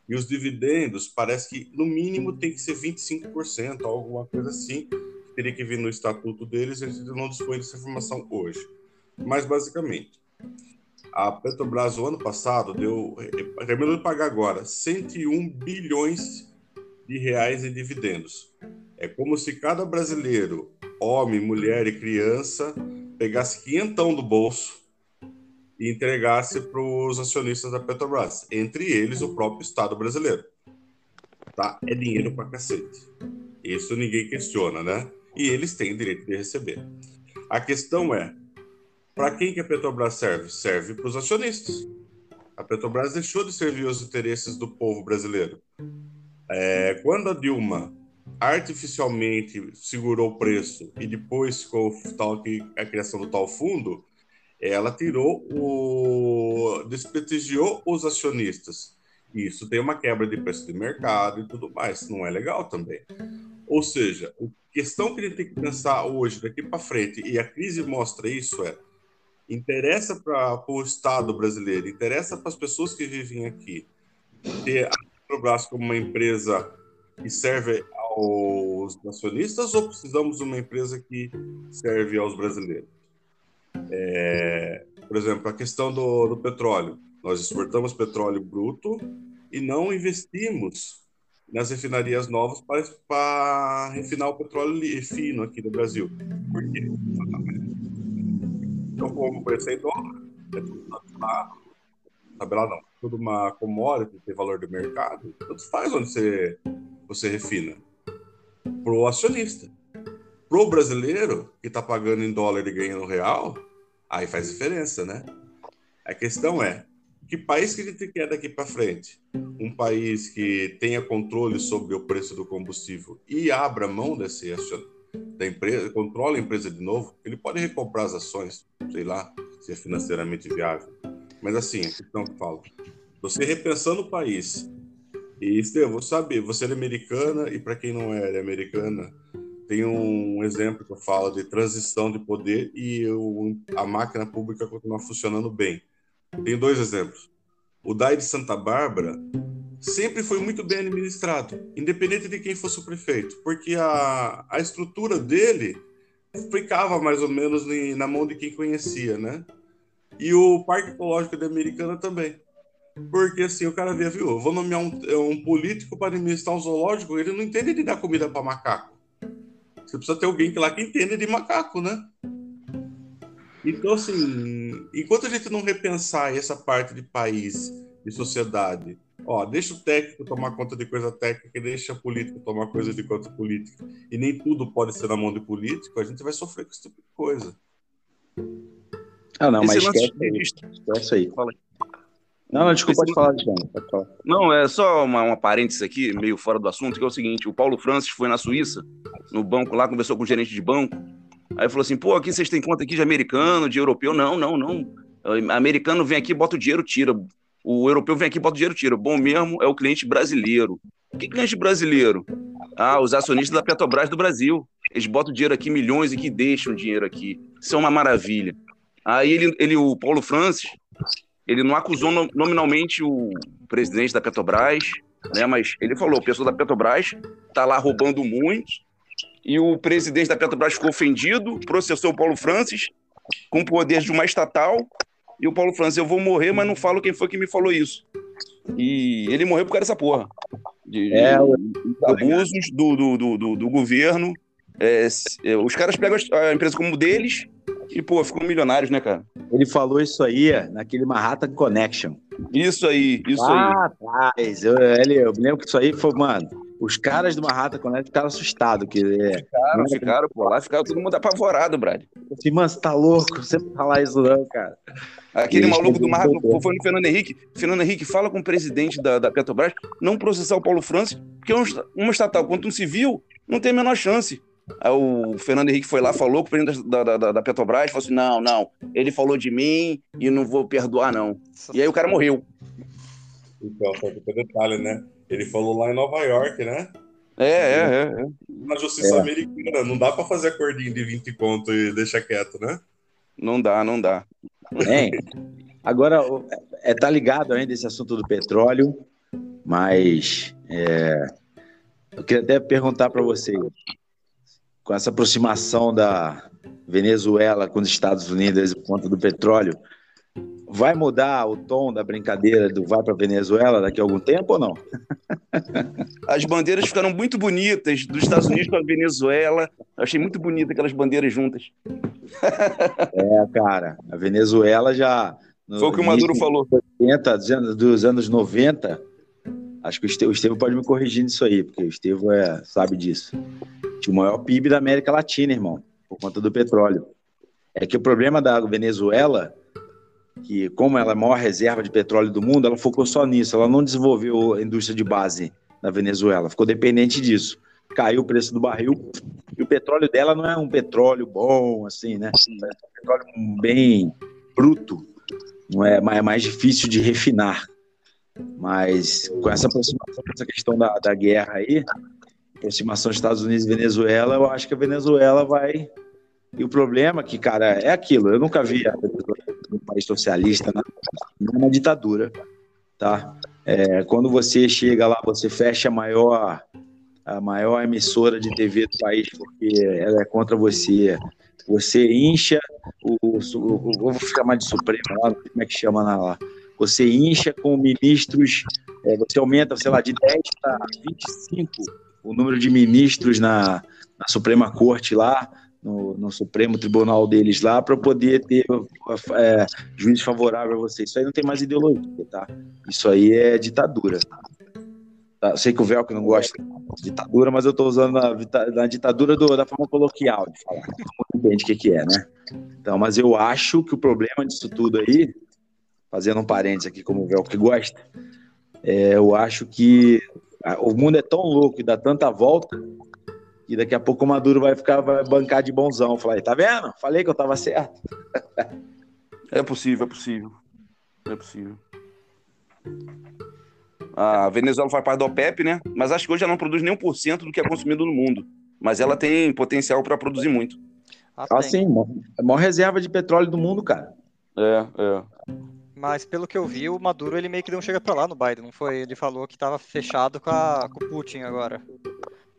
E os dividendos parece que, no mínimo, tem que ser 25%, alguma coisa assim, teria que vir no estatuto deles, gente não dispõe dessa informação hoje. Mas, basicamente, a Petrobras, o ano passado, deu, terminou de pagar agora 101 bilhões de reais em dividendos. É como se cada brasileiro, homem, mulher e criança, pegasse quinhentão do bolso e entregasse para os acionistas da Petrobras, entre eles o próprio Estado brasileiro. Tá? É dinheiro para cacete. Isso ninguém questiona, né? E eles têm direito de receber. A questão é, para quem que a Petrobras serve? Serve para os acionistas. A Petrobras deixou de servir os interesses do povo brasileiro. É, quando a Dilma artificialmente segurou o preço e depois com a criação do tal fundo, ela tirou o desprestigiou os acionistas Isso tem uma quebra de preço de mercado e tudo mais. Não é legal também. Ou seja, a questão que a gente tem que pensar hoje, daqui para frente, e a crise mostra isso, é interessa para o Estado brasileiro, interessa para as pessoas que vivem aqui, ter a Petrobras como uma empresa que serve aos nacionalistas ou precisamos de uma empresa que serve aos brasileiros? É, por exemplo, a questão do, do petróleo. Nós exportamos petróleo bruto e não investimos nas refinarias novas para, para refinar o petróleo fino aqui no Brasil. Por quê? Então, como preço é em dólar, é tudo tabelado, tabelado não, tudo uma commodity, tem valor de mercado, tanto faz onde você, você refina. Pro acionista. Pro brasileiro, que está pagando em dólar e ganhando real, aí faz diferença, né? A questão é, que país que a gente quer daqui para frente? Um país que tenha controle sobre o preço do combustível e abra mão desse da empresa, controla a empresa de novo, ele pode recomprar as ações, sei lá, se é financeiramente viável. Mas assim, a questão que eu falo, você repensando o país, e Estevam, sabe, você é americana e para quem não é, é americana, tem um exemplo que eu falo de transição de poder e o, a máquina pública continuar funcionando bem. Tem dois exemplos. O DAI de Santa Bárbara sempre foi muito bem administrado, independente de quem fosse o prefeito, porque a, a estrutura dele ficava mais ou menos na mão de quem conhecia, né? E o Parque Ecológico de Americana também. Porque assim, o cara via, viu, eu vou nomear um, um político para administrar um zoológico, ele não entende de dar comida para macaco. Você precisa ter alguém que lá que entenda de macaco, né? Então, assim, enquanto a gente não repensar essa parte de país, de sociedade, ó, deixa o técnico tomar conta de coisa técnica e deixa o político tomar coisa de conta política, e nem tudo pode ser na mão de político, a gente vai sofrer com esse tipo de coisa. Ah, não, Esse mas esquece, esquece aí. Fala Não, não, desculpa, pode falar, João. Pode falar. Não, é só uma, uma parênteses aqui, meio fora do assunto, que é o seguinte: o Paulo Francis foi na Suíça, no banco lá, conversou com o gerente de banco, Aí falou assim: pô, aqui vocês têm conta aqui de americano, de europeu? Não, não, não. Americano vem aqui, bota o dinheiro, tira. O europeu vem aqui, bota o dinheiro, tira. Bom mesmo é o cliente brasileiro. Que cliente brasileiro? Ah, os acionistas da Petrobras do Brasil. Eles botam dinheiro aqui, milhões, e que deixam dinheiro aqui. Isso é uma maravilha. Aí ele, ele o Paulo Francis, ele não acusou nominalmente o presidente da Petrobras, né? Mas ele falou: o pessoal da Petrobras tá lá roubando muito, e o presidente da Petrobras ficou ofendido, processou o Paulo Francis com poder de uma estatal. E o Paulo Francis, eu vou morrer, mas não falo quem foi que me falou isso. E ele morreu por causa dessa porra. De, é, abusos do, do, do, do governo. É, é, os caras pegam a empresa como deles e, pô, ficam milionários, né, cara? Ele falou isso aí naquele Manhattan Connection. Isso aí, isso ah, aí. Eu, ele, eu me lembro que isso aí foi, mano os caras do Manhattan Connect ficaram assustados. Que, é, ficaram, é, ficaram, pô. Lá ficaram todo mundo apavorado, Brad. Assim, mano, você tá louco? Você não falar isso não, cara. Aquele e maluco do Manhattan foi no Fernando Henrique. Fernando Henrique, fala com o presidente da, da Petrobras não processar o Paulo Francis, porque uma estatal quanto um civil não tem a menor chance. Aí o Fernando Henrique foi lá, falou com o presidente da, da, da, Petrobras, falou assim: não, não, ele falou de mim e não vou perdoar, não. E aí o cara morreu. Então, só que detalhe, né? Ele falou lá em Nova York, né? É, é, é. é. Na justiça é. americana, não dá para fazer acordinho de 20 conto e deixar quieto, né? Não dá, não dá. É. Agora, é, tá ligado ainda esse assunto do petróleo, mas é, eu queria até perguntar para você, com essa aproximação da Venezuela com os Estados Unidos por conta do petróleo, Vai mudar o tom da brincadeira do vai para Venezuela daqui a algum tempo ou não? <laughs> As bandeiras ficaram muito bonitas dos Estados Unidos com a Venezuela. Eu achei muito bonita aquelas bandeiras juntas. É, cara, a Venezuela já. Foi o que o Maduro falou. 80, dos, anos, dos anos 90, acho que o Estevam pode me corrigir nisso aí, porque o Estevam é, sabe disso. Tinha o maior PIB da América Latina, irmão, por conta do petróleo. É que o problema da Venezuela que, como ela é a maior reserva de petróleo do mundo, ela focou só nisso. Ela não desenvolveu a indústria de base na Venezuela, ficou dependente disso. Caiu o preço do barril e o petróleo dela não é um petróleo bom, assim, né? É um petróleo bem bruto, não é, é mais difícil de refinar. Mas com essa aproximação, essa questão da, da guerra aí, aproximação Estados Unidos e Venezuela, eu acho que a Venezuela vai. E o problema é que, cara, é aquilo. Eu nunca vi a Venezuela um país socialista, numa ditadura, tá? É, quando você chega lá, você fecha a maior, a maior emissora de TV do país porque ela é contra você. Você incha o, o, vou chamar de Supremo lá, como é que chama lá? Você incha com ministros, é, você aumenta, sei lá, de 10 para 25 o número de ministros na, na Suprema Corte lá, no, no, Supremo Tribunal deles lá para poder ter é, juízo favorável a você. Isso aí não tem mais ideologia, tá? Isso aí é ditadura. Tá? Sei que o Velcro não gosta de ditadura, mas eu estou usando a, ditadura do, da forma coloquial de falar. Não entende o que, que é, né? Então, mas eu acho que o problema disso tudo aí, fazendo um parênteses aqui como o Velcro gosta, é, eu acho que o mundo é tão louco e dá tanta volta e daqui a pouco o Maduro vai ficar, vai bancar de bonzão. Falei, tá vendo? Falei que eu tava certo. <laughs> é possível, é possível. É possível. A Venezuela faz parte da OPEP, né? Mas acho que hoje ela não produz nem um por cento do que é consumido no mundo. Mas ela tem potencial para produzir muito. Ah, ah sim. É a maior reserva de petróleo do mundo, cara. É, é. Mas pelo que eu vi, o Maduro ele meio que deu um chega pra lá no Biden, não foi? Ele falou que tava fechado com, a, com o Putin agora.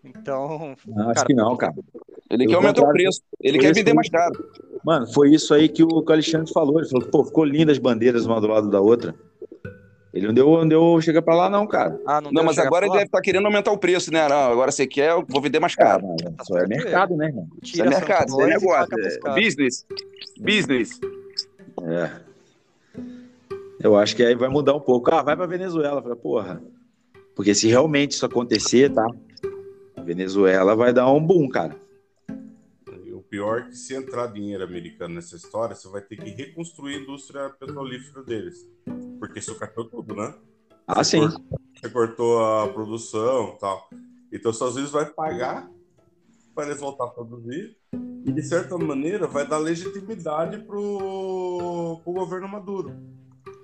Então. Não, acho cara, que não, cara. Ele quer aumentar o preço. Ele quer vender mais caro. Mano, foi isso aí que o Alexandre falou. Ele falou, pô, ficou linda as bandeiras uma do lado da outra. Ele não deu, não deu chega pra lá, não, cara. Ah, não, não mas agora ele deve estar tá querendo aumentar o preço, né? Não, agora você quer, eu vou vender mais caro. Ah, isso é mercado, né, irmão? Isso é mercado, isso é negócio. É business. Business. É. Eu acho que aí vai mudar um pouco. Ah, vai pra Venezuela. Fala, porra. Porque se realmente isso acontecer, tá? Venezuela vai dar um boom, cara. O pior é que se entrar dinheiro americano nessa história, você vai ter que reconstruir a indústria petrolífera deles. Porque sucatou tudo, né? Ah, você sim. Cortou, você cortou a produção tal. Então, os Estados Unidos vai pagar para eles voltar a produzir e, de certa maneira, vai dar legitimidade pro, pro governo Maduro.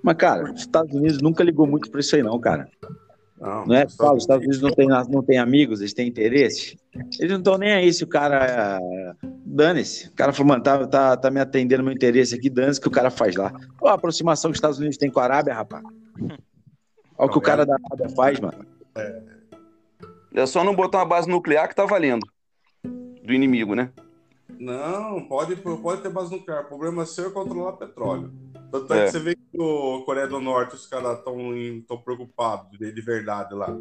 Mas, cara, os Estados Unidos nunca ligou muito para isso aí, não, cara. Não, não é que fala, os Estados Unidos não tem, não tem amigos, eles têm interesses. Eles não estão nem aí se o cara. Dane-se. O cara falou, mano, tá, tá, tá me atendendo meu interesse aqui, dane-se que o cara faz lá. Olha a aproximação que os Estados Unidos têm com a Arábia, rapaz. Olha o que o cara da Arábia faz, mano. É. é só não botar uma base nuclear que tá valendo. Do inimigo, né? Não, pode, pode ter base nuclear. O problema seu é controlar petróleo. Tanto é, é que você vê que o Coreia do Norte, os caras estão preocupados de, de verdade lá.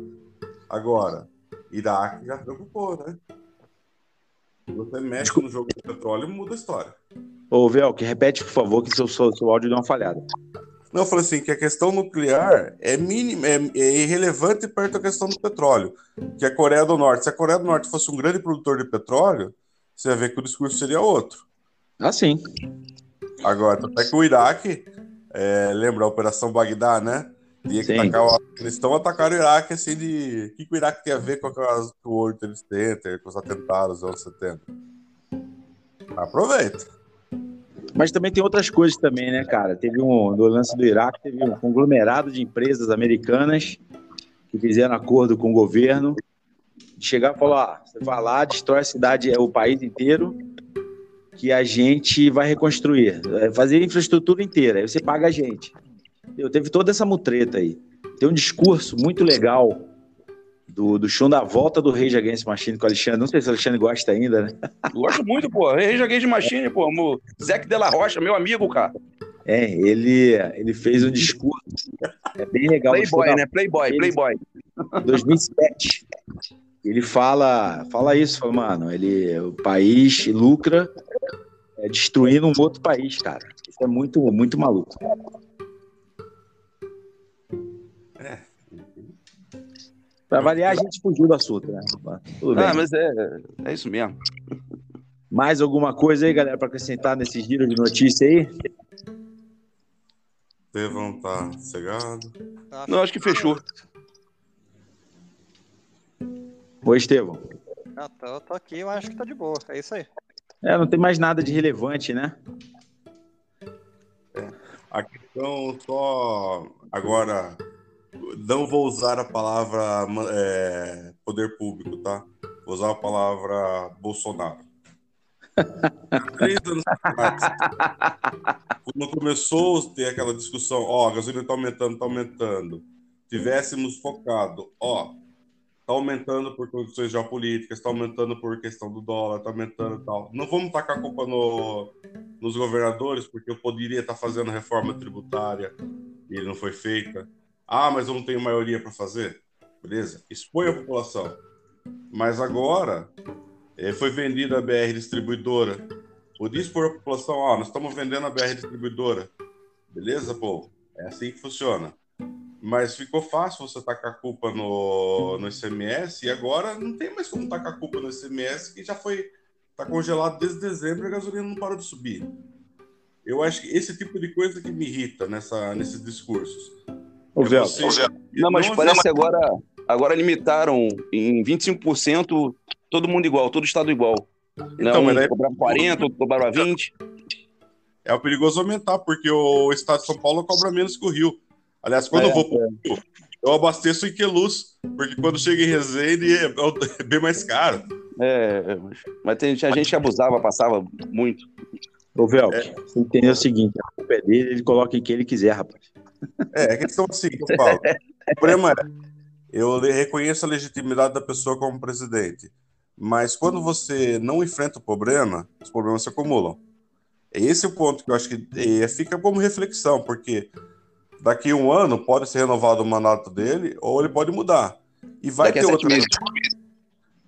Agora, Iraque já preocupou, né? Você mexe no jogo de petróleo muda a história. Ô, Vel, que repete, por favor, que seu, seu, seu áudio deu uma falhada. Não, eu falei assim, que a questão nuclear é mínima, é, é, irrelevante perto da questão do petróleo. Que a Coreia do Norte, se a Coreia do Norte fosse um grande produtor de petróleo, você vai ver que o discurso seria outro. Ah, sim. Agora, até que o Iraque, é, lembra a Operação Bagdá, né? Tinha que atacar o Afeganistão, atacaram o Iraque, assim, de... O que, que o Iraque tem a ver com, as... com o World Trade Center, com os atentados do 11 de setembro? Aproveita. Mas também tem outras coisas também, né, cara? Teve um, no lance do Iraque, teve um conglomerado de empresas americanas que fizeram acordo com o governo, chegar e falar, ah, você vai lá, destrói a cidade, é o país inteiro, que a gente vai reconstruir, é fazer a infraestrutura inteira, aí você paga a gente. Eu teve toda essa mutreta aí. Tem um discurso muito legal do, do show da volta do Rage Against Machine com o Alexandre. Não sei se o Alexandre gosta ainda, né? Gosto muito, pô. Rage Against Machine, pô. Mo... Zeque Della Rocha, meu amigo, cara. É, ele, ele fez um discurso. É bem legal. Playboy, né? Playboy, Playboy. 2007. Ele fala, fala isso, fala, mano, ele, o país lucra é, destruindo um outro país, cara. Isso é muito, muito maluco. É. Pra variar, a gente fugiu do assunto, né? Tudo ah, mas é, é isso mesmo. Mais alguma coisa aí, galera, para acrescentar nesse giro de notícia aí? Tá cegado. Não, acho que fechou. Oi, Estevão. Ah, tô, tô aqui, eu acho que tá de boa. É isso aí. É, não tem mais nada de relevante, né? É. A questão só agora não vou usar a palavra é, poder público, tá? Vou usar a palavra Bolsonaro. <laughs> Três anos atrás, quando começou a ter aquela discussão, ó, a gasolina está aumentando, está aumentando, tivéssemos focado, ó, está aumentando por condições geopolíticas, está aumentando por questão do dólar, está aumentando tal. Não vamos tacar a culpa no, nos governadores, porque eu poderia estar tá fazendo reforma tributária e não foi feita. Ah, mas eu não tenho maioria para fazer. Beleza? Expõe a população. Mas agora é, foi vendida a BR distribuidora. Por isso, por a população, ó, nós estamos vendendo a BR distribuidora. Beleza, pô? É assim que funciona. Mas ficou fácil você tacar a culpa no, no ICMS e agora não tem mais como tacar a culpa no ICMS, que já foi tá congelado desde dezembro e a gasolina não para de subir. Eu acho que esse tipo de coisa que me irrita nessa, nesses discursos. O é você... Não, mas não parece agora, agora limitaram em 25% todo mundo igual, todo estado igual. Então, não, mas aí... cobrava 40, outro cobrava 20. É o perigoso aumentar, porque o estado de São Paulo cobra menos que o Rio. Aliás, quando é, eu vou pro Rio, eu abasteço em Queluz, porque quando chega em Resende é, é <laughs> bem mais caro. É, mas tem, tinha gente que abusava, passava muito. Ô, Velk, é. você entendeu o seguinte, a culpa é dele, ele coloca em quem ele quiser, rapaz. É, é questão assim que eu falo. O problema é, eu reconheço a legitimidade da pessoa como presidente, mas quando você não enfrenta o problema, os problemas se acumulam. Esse é o ponto que eu acho que é, fica como reflexão, porque daqui a um ano pode ser renovado o mandato dele ou ele pode mudar. E vai daqui ter outra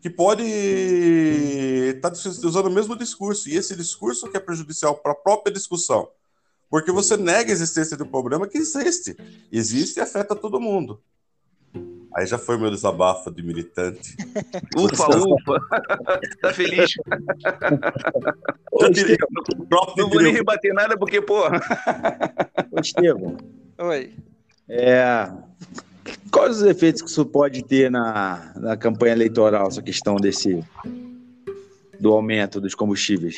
que pode estar tá usando o mesmo discurso, e esse discurso que é prejudicial para a própria discussão, porque você nega a existência do problema que existe, existe e afeta todo mundo. Aí já foi meu desabafo de militante. <laughs> Ufa, ufa. <laughs> tá feliz? Ô, Estevam, não vou nem rebater nada porque, pô. Ô, Estevam. Oi. É, Quais os efeitos que isso pode ter na, na campanha eleitoral, essa questão desse do aumento dos combustíveis?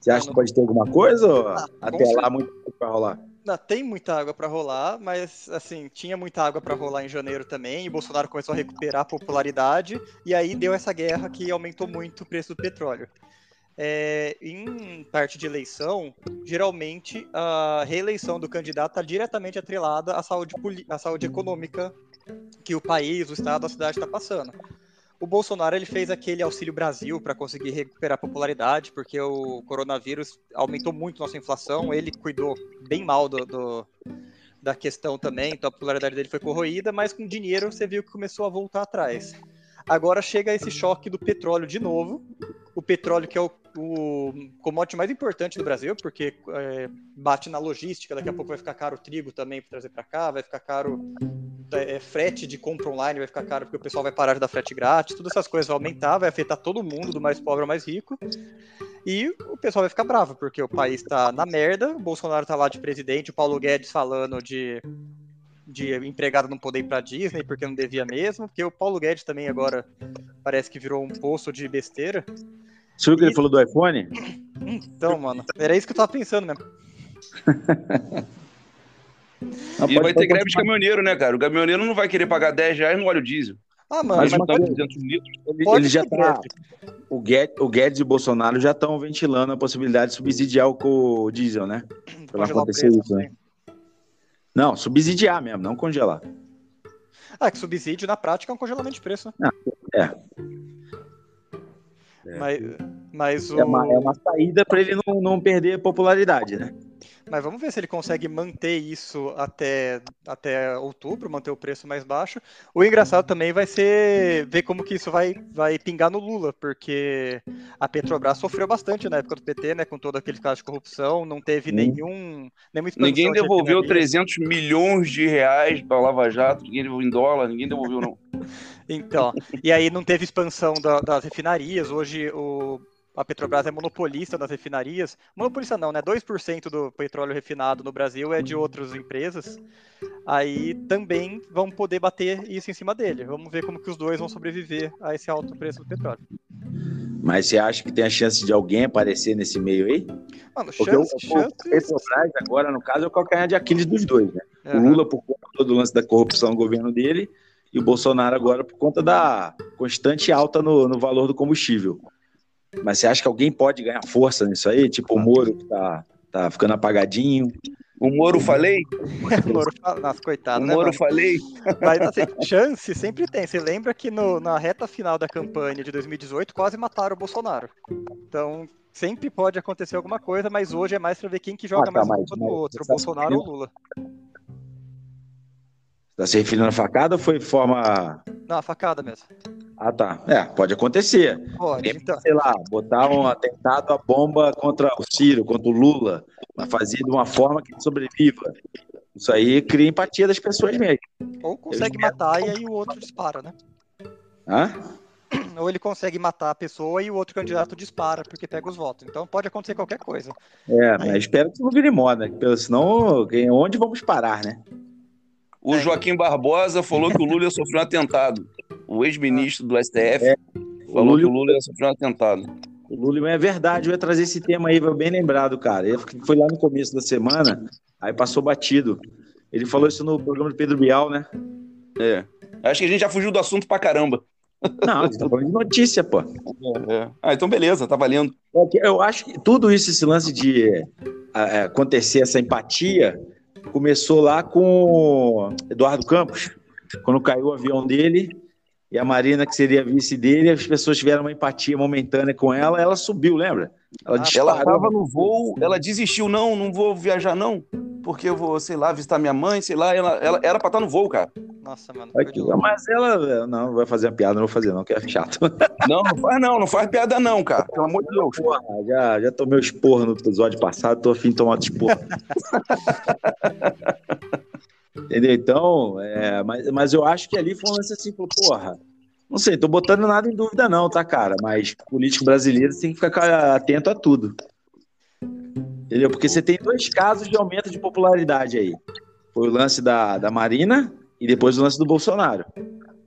Você acha que pode ter alguma coisa ou ah, até lá muito para rolar? Não, tem muita água para rolar, mas assim, tinha muita água para rolar em janeiro também, e Bolsonaro começou a recuperar a popularidade, e aí deu essa guerra que aumentou muito o preço do petróleo. É, em parte de eleição, geralmente a reeleição do candidato está diretamente atrelada à saúde, à saúde econômica que o país, o estado, a cidade está passando. O Bolsonaro ele fez aquele Auxílio Brasil para conseguir recuperar popularidade, porque o coronavírus aumentou muito nossa inflação. Ele cuidou bem mal do, do, da questão também, então a popularidade dele foi corroída, mas com dinheiro você viu que começou a voltar atrás. Agora chega esse choque do petróleo de novo. O petróleo, que é o, o commodity mais importante do Brasil, porque é, bate na logística, daqui a pouco vai ficar caro o trigo também para trazer para cá, vai ficar caro é, frete de compra online vai ficar caro porque o pessoal vai parar de dar frete grátis, todas essas coisas vão aumentar, vai afetar todo mundo, do mais pobre ao mais rico. E o pessoal vai ficar bravo, porque o país tá na merda, o Bolsonaro tá lá de presidente, o Paulo Guedes falando de, de empregado não poder ir pra Disney porque não devia mesmo, porque o Paulo Guedes também agora parece que virou um poço de besteira. Você viu que ele falou do iPhone? Então, mano, era isso que eu tava pensando mesmo. <laughs> Não, e vai ter greve de caminhoneiro, né, cara? O caminhoneiro não vai querer pagar 10 reais no óleo diesel. Ah, mano, mas, mas tá 200 litros. Ele, ele já tá. O Guedes, o Guedes e o Bolsonaro já estão ventilando a possibilidade de subsidiar o diesel, né? Pra não acontecer isso, né? Não, subsidiar mesmo, não congelar. Ah, que subsídio na prática é um congelamento de preço, né? Ah, é. Mas, mas o... é, uma, é uma saída para ele não, não perder popularidade, né? Mas vamos ver se ele consegue manter isso até, até outubro, manter o preço mais baixo. O engraçado também vai ser ver como que isso vai, vai pingar no Lula, porque a Petrobras sofreu bastante na época do PT, né? Com todo aquele caso de corrupção, não teve hum. nenhum. Ninguém devolveu de 300 milhões de reais para Lava Jato, ninguém devolveu em dólar, ninguém devolveu, não. Então, e aí não teve expansão da, das refinarias. Hoje o a Petrobras é monopolista das refinarias. Monopolista não, né? 2% do petróleo refinado no Brasil é de outras empresas. Aí também vão poder bater isso em cima dele. Vamos ver como que os dois vão sobreviver a esse alto preço do petróleo. Mas você acha que tem a chance de alguém aparecer nesse meio aí? Mano, chance, o, chance... Petrobras agora, no caso, é o calcanhar de Aquiles dos dois, né? Uhum. O Lula por conta do lance da corrupção no governo dele, e o Bolsonaro agora por conta da constante alta no, no valor do combustível. Mas você acha que alguém pode ganhar força nisso aí? Tipo o Moro, que tá, tá ficando apagadinho. O Moro falei? <laughs> O Moro fala, nossa, coitado, O né, Moro mano? falei? Mas assim, chance sempre tem. Você lembra que no- na reta final da campanha de 2018 quase mataram o Bolsonaro. Então, sempre pode acontecer alguma coisa, mas hoje é mais pra ver quem que joga Ah, tá, mais mas- um contra o mas outro, o Bolsonaro ou o Lula. Tá se referindo à facada ou foi forma. Não, a facada mesmo. Ah, tá. É, pode acontecer. Pode, Alguém, então. sei lá, botar um atentado à bomba contra o Ciro, contra o Lula, mas fazer de uma forma que ele sobreviva. Isso aí cria empatia das pessoas mesmo. Ou consegue matar e aí o outro dispara, né? Hã? <clears throat> Ou ele consegue matar a pessoa e o outro candidato dispara porque pega os votos. Então pode acontecer qualquer coisa. É, mas espero que não vire moda, porque senão onde vamos parar, né? O Joaquim Barbosa falou que o Lula ia sofrer um atentado. O ex-ministro do STF falou Lula- que o Lula ia sofrer um atentado. O Lula é verdade, eu ia trazer esse tema aí, bem lembrado, cara. Ele foi lá no começo da semana, aí passou batido. Ele falou isso no programa do Pedro Bial, né? É. Acho que a gente já fugiu do assunto pra caramba. Não, você tá falando de notícia, pô. É. Ah, então beleza, tá valendo. É Eu acho que tudo isso, esse lance de é, acontecer essa empatia, começou lá com Eduardo Campos, quando caiu o avião dele e a Marina, que seria vice dele, as pessoas tiveram uma empatia momentânea com ela, ela subiu, lembra? Ela Ah, disparou. Ela tava no voo, ela desistiu, não, não vou viajar, não. Porque eu vou, sei lá, visitar minha mãe, sei lá. Ela, ela era pra estar no voo, cara. Nossa, mano. Aqui, mas ela não, vai fazer uma piada, não vou fazer, não, que é chato. <laughs> Não, não faz não, não faz piada não, cara. Pelo amor de Deus. Porra, já, já tomei o esporro no episódio passado, tô afim de tomar outro esporro. <laughs> Entendeu? Então, é, mas, mas eu acho que ali foi um lance assim, falou, porra, não sei, tô botando nada em dúvida não, tá, cara? Mas político brasileiro tem que ficar atento a tudo. Entendeu? Porque você tem dois casos de aumento de popularidade aí. Foi o lance da, da Marina e depois o lance do Bolsonaro.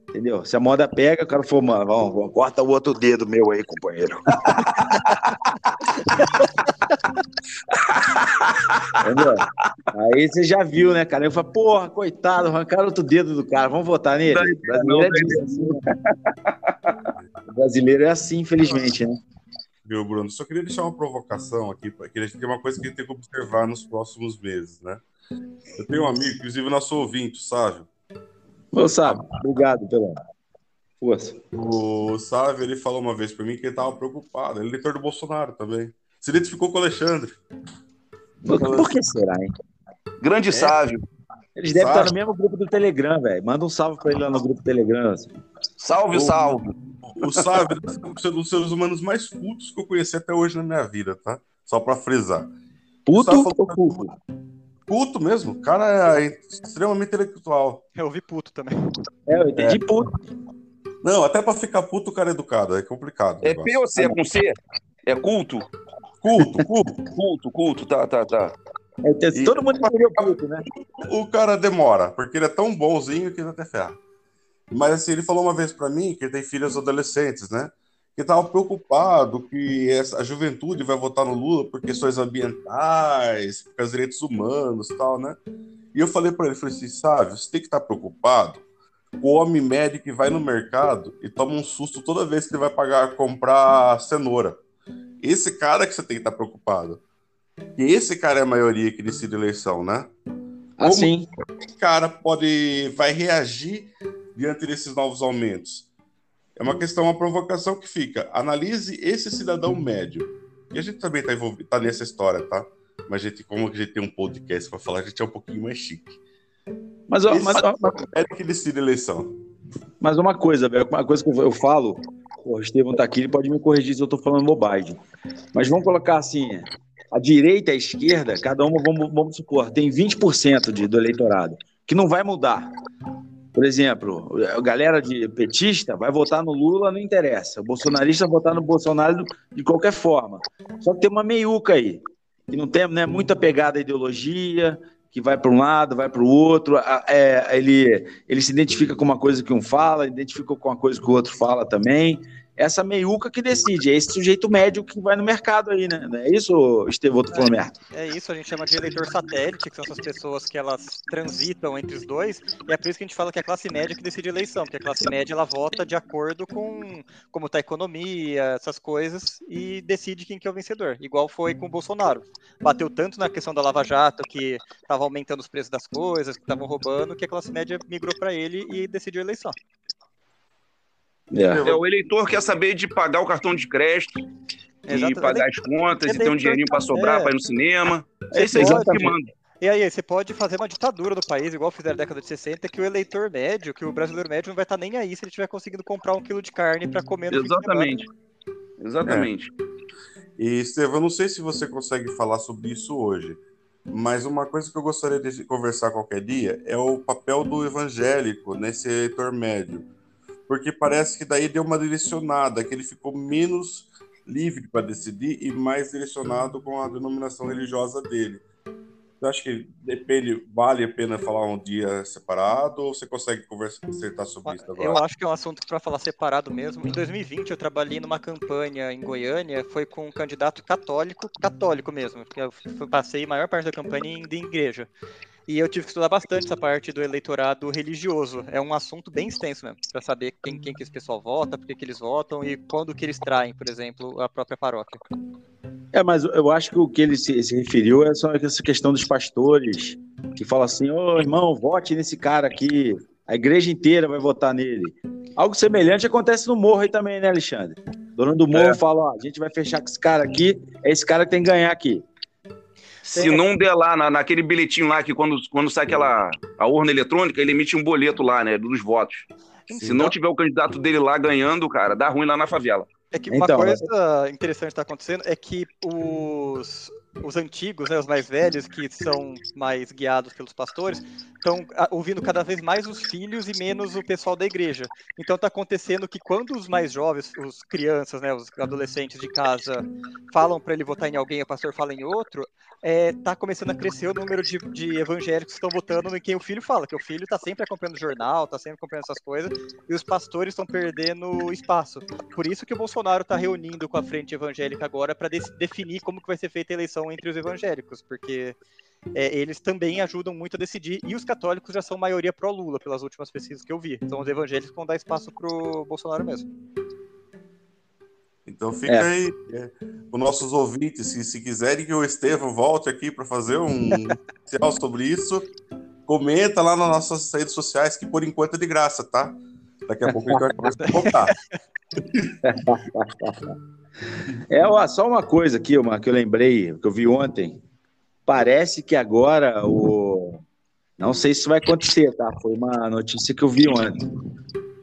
Entendeu? Se a moda pega, o cara falou, mano, vamos, vamos, corta o outro dedo meu aí, companheiro. <laughs> Entendeu? Aí você já viu, né, cara? Eu falei, porra, coitado, arrancaram outro dedo do cara, vamos votar nele. O brasileiro é disso, assim, né? O brasileiro é assim, infelizmente, né? Viu, Bruno? Só queria deixar uma provocação aqui, que a gente tem uma coisa que a gente tem que observar nos próximos meses, né? Eu tenho um amigo, inclusive nosso ouvinte, Sávio. Ô, sabe, obrigado pela força. O Sávio, ele falou uma vez pra mim que ele tava preocupado. Ele é eleitor do Bolsonaro também. Se identificou com o Alexandre. Por, por que será, hein? Grande sábio. Eles devem estar no mesmo grupo do Telegram, velho. Manda um salve pra ele lá no grupo do Telegram. assim. Salve, Ô, salve. O Sávio é um dos seres humanos mais cultos que eu conheci até hoje na minha vida, tá? Só pra frisar. Puto ou culto? Culto mesmo. O cara é extremamente intelectual. Eu ouvi puto também. É, eu entendi puto. Não, até pra ficar puto o cara é educado. É complicado. É. P ou C? É com C? É culto? Culto, culto. Culto, culto, tá, tá, tá. É, tem- todo mundo entendeu puto, né? o cara demora, porque ele é tão bonzinho que ele até ferra. Mas assim, ele falou uma vez pra mim que ele tem filhos adolescentes, né? Que tava preocupado que essa, a juventude vai votar no Lula por questões ambientais, por causa direitos humanos tal, né? E eu falei pra ele, falei assim, sabe, você tem que estar preocupado com o homem médio que vai no mercado e toma um susto toda vez que ele vai pagar comprar cenoura. Esse cara que você tem que estar preocupado. E esse cara é a maioria que decide eleição, né? Assim. esse cara pode vai reagir diante desses novos aumentos? É uma questão, uma provocação que fica. Analise esse cidadão médio. E a gente também está envolvido, tá nessa história, tá? Mas a gente, como a gente tem um podcast para falar, a gente é um pouquinho mais chique. Mas, ó, mas, ó, É que decide a eleição. mas uma coisa, velho, uma coisa que eu falo, o Estevão tá aqui, ele pode me corrigir se eu tô falando bobagem. Mas vamos colocar assim, a direita e a esquerda, cada uma, vamos, vamos supor, tem 20% de, do eleitorado, que não vai mudar. Por exemplo, a galera de petista vai votar no Lula, não interessa. O bolsonarista vai votar no Bolsonaro de qualquer forma. Só que tem uma meiuca aí, que não tem né, muita pegada à ideologia, que vai para um lado, vai para o outro. é, ele, ele se identifica com uma coisa que um fala, identifica com uma coisa que o outro fala também. Essa meiuca que decide, é esse sujeito médio que vai no mercado aí, né? Não é isso, Estevão, merda? É isso, a gente chama de eleitor satélite, que são essas pessoas que elas transitam entre os dois, e é por isso que a gente fala que é a classe média que decide a eleição, porque a classe média ela vota de acordo com como está a economia, essas coisas, e decide quem que é o vencedor. Igual foi com o Bolsonaro. Bateu tanto na questão da Lava Jato, que estava aumentando os preços das coisas, que estavam roubando, que a classe média migrou para ele e decidiu a eleição. É. é. o eleitor quer saber de pagar o cartão de crédito, e pagar as contas, e ter um dinheirinho para sobrar é. para ir no cinema. É isso aí que manda. E aí, você pode fazer uma ditadura do país, igual fizeram na década de 60, que o eleitor médio, que o brasileiro médio não vai estar tá nem aí se ele estiver conseguindo comprar um quilo de carne para comer no Exatamente. Exatamente. É. E, Estevão, não sei se você consegue falar sobre isso hoje, mas uma coisa que eu gostaria de conversar qualquer dia é o papel do evangélico nesse eleitor médio porque parece que daí deu uma direcionada, que ele ficou menos livre para decidir e mais direcionado com a denominação religiosa dele. Você acha que depende, vale a pena falar um dia separado ou você consegue conversar, acertar sobre isso agora? Eu acho que é um assunto para falar separado mesmo. Em 2020 eu trabalhei numa campanha em Goiânia, foi com um candidato católico, católico mesmo, porque eu passei a maior parte da campanha em, em igreja. E eu tive que estudar bastante essa parte do eleitorado religioso. É um assunto bem extenso mesmo, para saber quem, quem que esse pessoal vota, por que, que eles votam e quando que eles traem, por exemplo, a própria paróquia. É, mas eu acho que o que ele se, se referiu é só essa questão dos pastores, que fala assim, ô oh, irmão, vote nesse cara aqui, a igreja inteira vai votar nele. Algo semelhante acontece no morro aí também, né, Alexandre? Dono do morro é. fala, ó, a gente vai fechar com esse cara aqui, é esse cara que tem que ganhar aqui. Se não der lá, na, naquele bilhetinho lá, que quando, quando sai aquela a urna eletrônica, ele emite um boleto lá, né, dos votos. Sim, Se não tiver o candidato dele lá ganhando, cara, dá ruim lá na favela. É que uma então, coisa interessante está acontecendo é que os, os antigos, né, os mais velhos, que são mais guiados pelos pastores, estão ouvindo cada vez mais os filhos e menos o pessoal da igreja. Então está acontecendo que quando os mais jovens, os crianças, né, os adolescentes de casa, falam para ele votar em alguém, o pastor fala em outro, está é, tá começando a crescer o número de, de evangélicos que estão votando em quem o filho fala, que o filho está sempre acompanhando o jornal, está sempre acompanhando essas coisas, e os pastores estão perdendo espaço. Por isso que o Bolsonaro está reunindo com a frente evangélica agora para de definir como que vai ser feita a eleição entre os evangélicos, porque é, eles também ajudam muito a decidir, e os católicos já são maioria pró-Lula, pelas últimas pesquisas que eu vi. Então os evangélicos vão dar espaço pro Bolsonaro mesmo. Então fica é. aí é, os nossos ouvintes, se, se quiserem que o Estevam volte aqui para fazer um <laughs> especial sobre isso, comenta lá nas nossas redes sociais, que por enquanto é de graça, tá? Daqui a pouco a gente vai começar <laughs> a voltar. <laughs> É, ó, só uma coisa aqui, uma, que eu lembrei, que eu vi ontem. Parece que agora o. Não sei se vai acontecer, tá? Foi uma notícia que eu vi ontem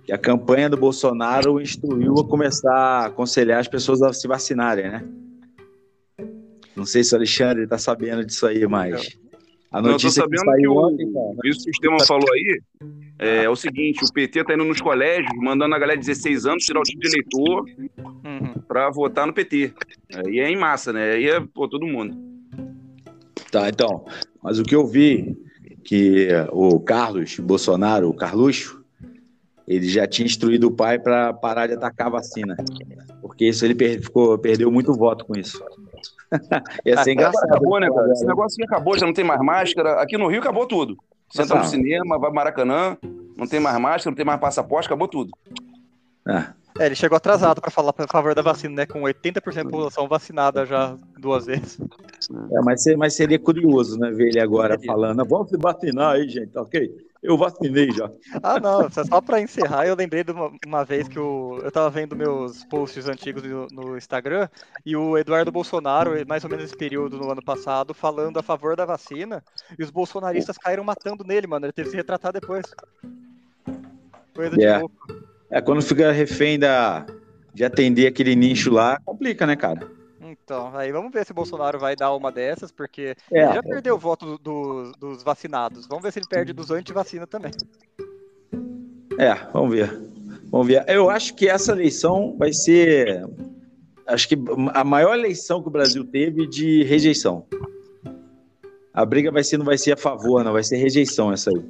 que a campanha do Bolsonaro instruiu a começar a aconselhar as pessoas a se vacinarem, né? Não sei se o Alexandre está sabendo disso aí, mas a notícia que saiu que o, ontem, cara, isso que o Sistema falou aí é, é, o seguinte: o PT está indo nos colégios, mandando a galera de 16 anos tirar o título de eleitor. Para votar no PT. Aí é em massa, né? Aí é pô, todo mundo. Tá, então. Mas o que eu vi que o Carlos Bolsonaro, o Carluxo, ele já tinha instruído o pai para parar de atacar a vacina. Porque isso ele per ficou, perdeu muito voto com isso. <laughs> Ia ser ah, engraçado. Acabou, né, cara? Esse negócio aqui acabou, já não tem mais máscara. Aqui no Rio acabou tudo. Você entra no cinema, vai Maracanã, não tem mais máscara, não tem mais passaporte, acabou tudo. É. É, ele chegou atrasado para falar a favor da vacina, né? Com 80% da população vacinada já duas vezes. É, mas, mas seria curioso, né? Ver ele agora falando, vamos se vacinar aí, gente, ok? Eu vacinei já. Ah, não, só para encerrar, eu lembrei de uma, uma vez que o, eu estava vendo meus posts antigos no, no, Instagram e o Eduardo Bolsonaro, mais ou menos nesse período no ano passado, falando a favor da vacina e os bolsonaristas caíram matando nele, mano. Ele teve que se retratar depois. Coisa yeah. de louco. É, quando fica refém da, de atender aquele nicho lá, complica, né, cara? Então, aí vamos ver se o Bolsonaro vai dar uma dessas, porque é, ele já perdeu o voto do, do, dos vacinados. Vamos ver se ele perde dos anti-vacina também. É, vamos ver. Vamos ver. Eu acho que essa eleição vai ser. Acho que a maior eleição que o Brasil teve de rejeição. A briga vai ser, não vai ser a favor, não, vai ser rejeição essa aí.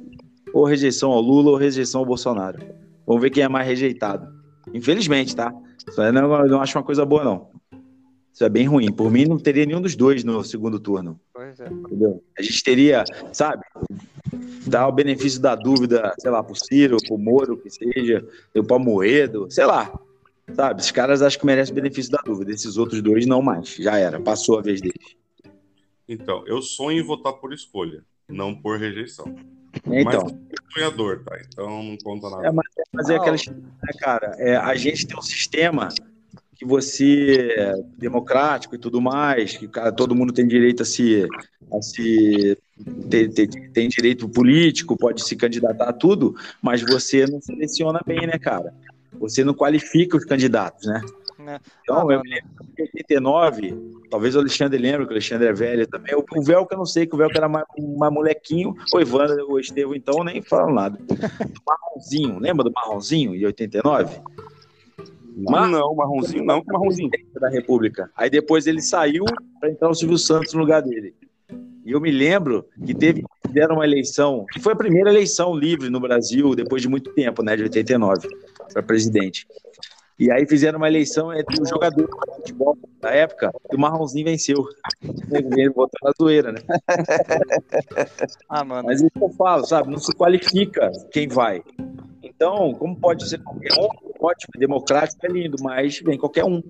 Ou rejeição ao Lula ou rejeição ao Bolsonaro. Vamos ver quem é mais rejeitado. Infelizmente, tá? Isso aí não, eu não acho uma coisa boa, não. Isso é bem ruim. Por mim, não teria nenhum dos dois no segundo turno. Pois é. Entendeu? A gente teria, sabe, dar o benefício da dúvida, sei lá, pro Ciro, pro Moro, que seja, pro Moedo, sei lá. Sabe, esses caras acham que merecem o benefício da dúvida. Esses outros dois não mais. Já era, passou a vez deles. Então, eu sonho em votar por escolha, não por rejeição. Então, Mas é sonhador, tá? Então não conta nada. é, mas é fazer Não. aquela história, né, cara? É, a gente tem um sistema que você é democrático e tudo mais, que cara, todo mundo tem direito a se, a se ter- ter- tem direito político, pode se candidatar a tudo, mas você não seleciona bem, né, cara? Você não qualifica os candidatos, né? Né? Então, Ah, eu mano. me lembro que em 89, talvez o Alexandre lembre, que o Alexandre é velho também. O, o Velco eu não sei, que o Velco era mais, mais molequinho. O Ivan, o Estevão, então, nem falam nada. <laughs> Do Marronzinho, lembra do Marronzinho, em 89? Mar- Não, marronzinho não, que marronzinho. da República. Aí depois ele saiu para entrar o Silvio Santos no lugar dele. E eu me lembro que teve fizeram uma eleição, que foi a primeira eleição livre no Brasil depois de muito tempo, né, de 89, para presidente. E aí fizeram uma eleição entre os jogadores de futebol da época e o Marronzinho venceu. Votou na zoeira, né? Ah, mano. Mas isso que eu falo, sabe? Não se qualifica quem vai. Então, como pode ser qualquer um, ótimo, democrático é lindo, mas vem qualquer um.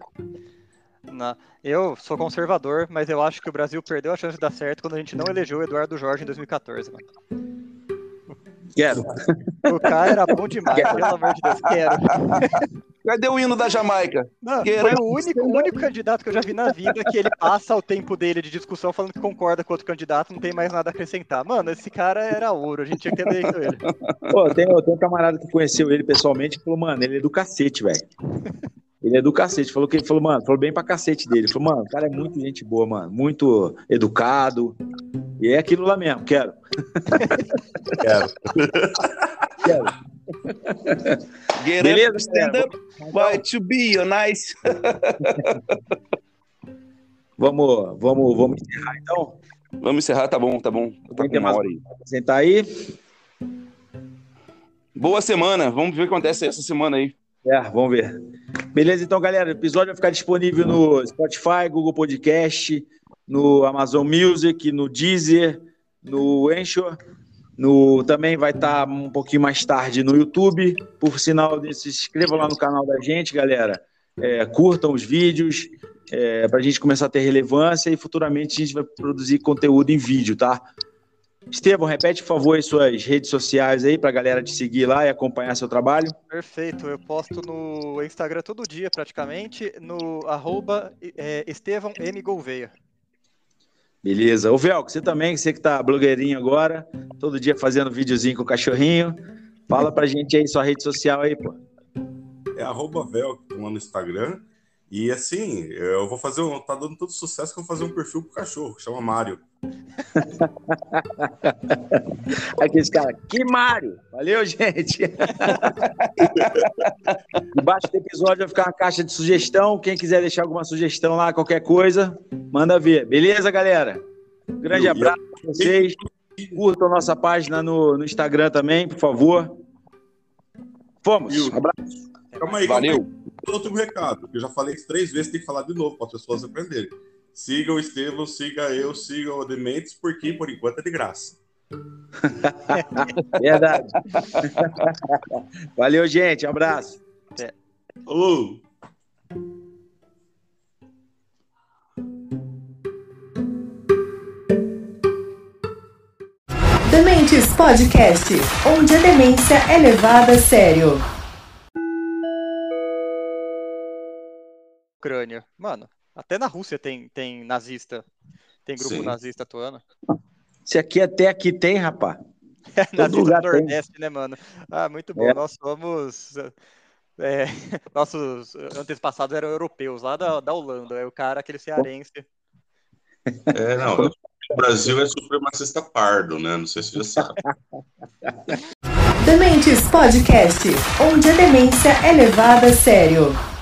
Na- Eu sou conservador, mas eu acho que o Brasil perdeu a chance de dar certo quando a gente não elegeu o Eduardo Jorge em 2014, mano. Quero. O cara era bom demais, pelo amor de Deus, quero. Cadê o hino da Jamaica? Não, foi o único, o único candidato que eu já vi na vida que ele passa o tempo dele de discussão falando que concorda com outro candidato, não tem mais nada a acrescentar. Mano, esse cara era ouro, a gente tinha que ter eleito ele. Pô, tem, eu tenho um camarada que conheceu ele pessoalmente e falou, mano, ele é do cacete, velho. Ele é do cacete. Falou que ele falou, mano, falou bem pra cacete dele. Falou, mano, o cara é muito gente boa, mano. Muito educado. E é aquilo lá mesmo, quero. Quero. Quero. Get Beleza, up, stand up, why to be a nice. <laughs> Vamos, vamos, vamos encerrar então. Vamos encerrar, tá bom, tá bom. Tá com uma hora aí. Sentar aí. Boa semana, vamos ver o que acontece essa semana aí. É, vamos ver. Beleza, então, galera, o episódio vai ficar disponível no Spotify, Google Podcast, no Amazon Music, no Deezer, no Anchor. No, também vai estar um pouquinho mais tarde no YouTube. Por sinal, se inscrevam lá no canal da gente, galera. É, curtam os vídeos é, para a gente começar a ter relevância e futuramente a gente vai produzir conteúdo em vídeo, tá? Estevão, repete, por favor, as suas redes sociais aí para a galera te seguir lá e acompanhar seu trabalho. Perfeito, eu posto no Instagram todo dia praticamente, no arroba é, Estevão M. Gouveia. Beleza. Ô, Velco, você também, você que tá blogueirinho agora, todo dia fazendo videozinho com o cachorrinho. Fala pra gente aí sua rede social aí, pô. É arroba Velcro lá no Instagram. E assim, eu vou fazer um. Tá dando todo sucesso que eu vou fazer um perfil pro cachorro, chama Mário. Aqueles caras, que Mário! Valeu, gente! Embaixo do episódio vai ficar uma caixa de sugestão. Quem quiser deixar alguma sugestão lá, qualquer coisa, manda ver. Beleza, galera? Um grande abraço pra vocês. Curtam nossa página no, no Instagram também, por favor. Fomos. O- Abraço. Calma aí, Valeu. calma aí. Outro recado, que eu já falei isso três vezes, tem que falar de novo para as pessoas aprenderem. Siga o Estevão, siga eu, siga o Dementes, porque por enquanto é de graça. <laughs> Verdade. Valeu, gente. Um abraço. Alô! Dementes Podcast, onde a demência é levada a sério. Ucrânia. Mano, até na Rússia tem, tem nazista. Tem grupo Sim. nazista atuando. Se aqui até aqui tem, rapaz. <laughs> nazista lugar do tem. Nordeste, né, mano? Ah, muito bom. É. Nós somos. é, <laughs> nossos antepassados eram europeus, lá da, da Holanda. É o cara, aquele cearense. É, não. O Brasil é supremacista pardo, né? Não sei se você sabe. Dementes Podcast, onde a demência é levada a sério.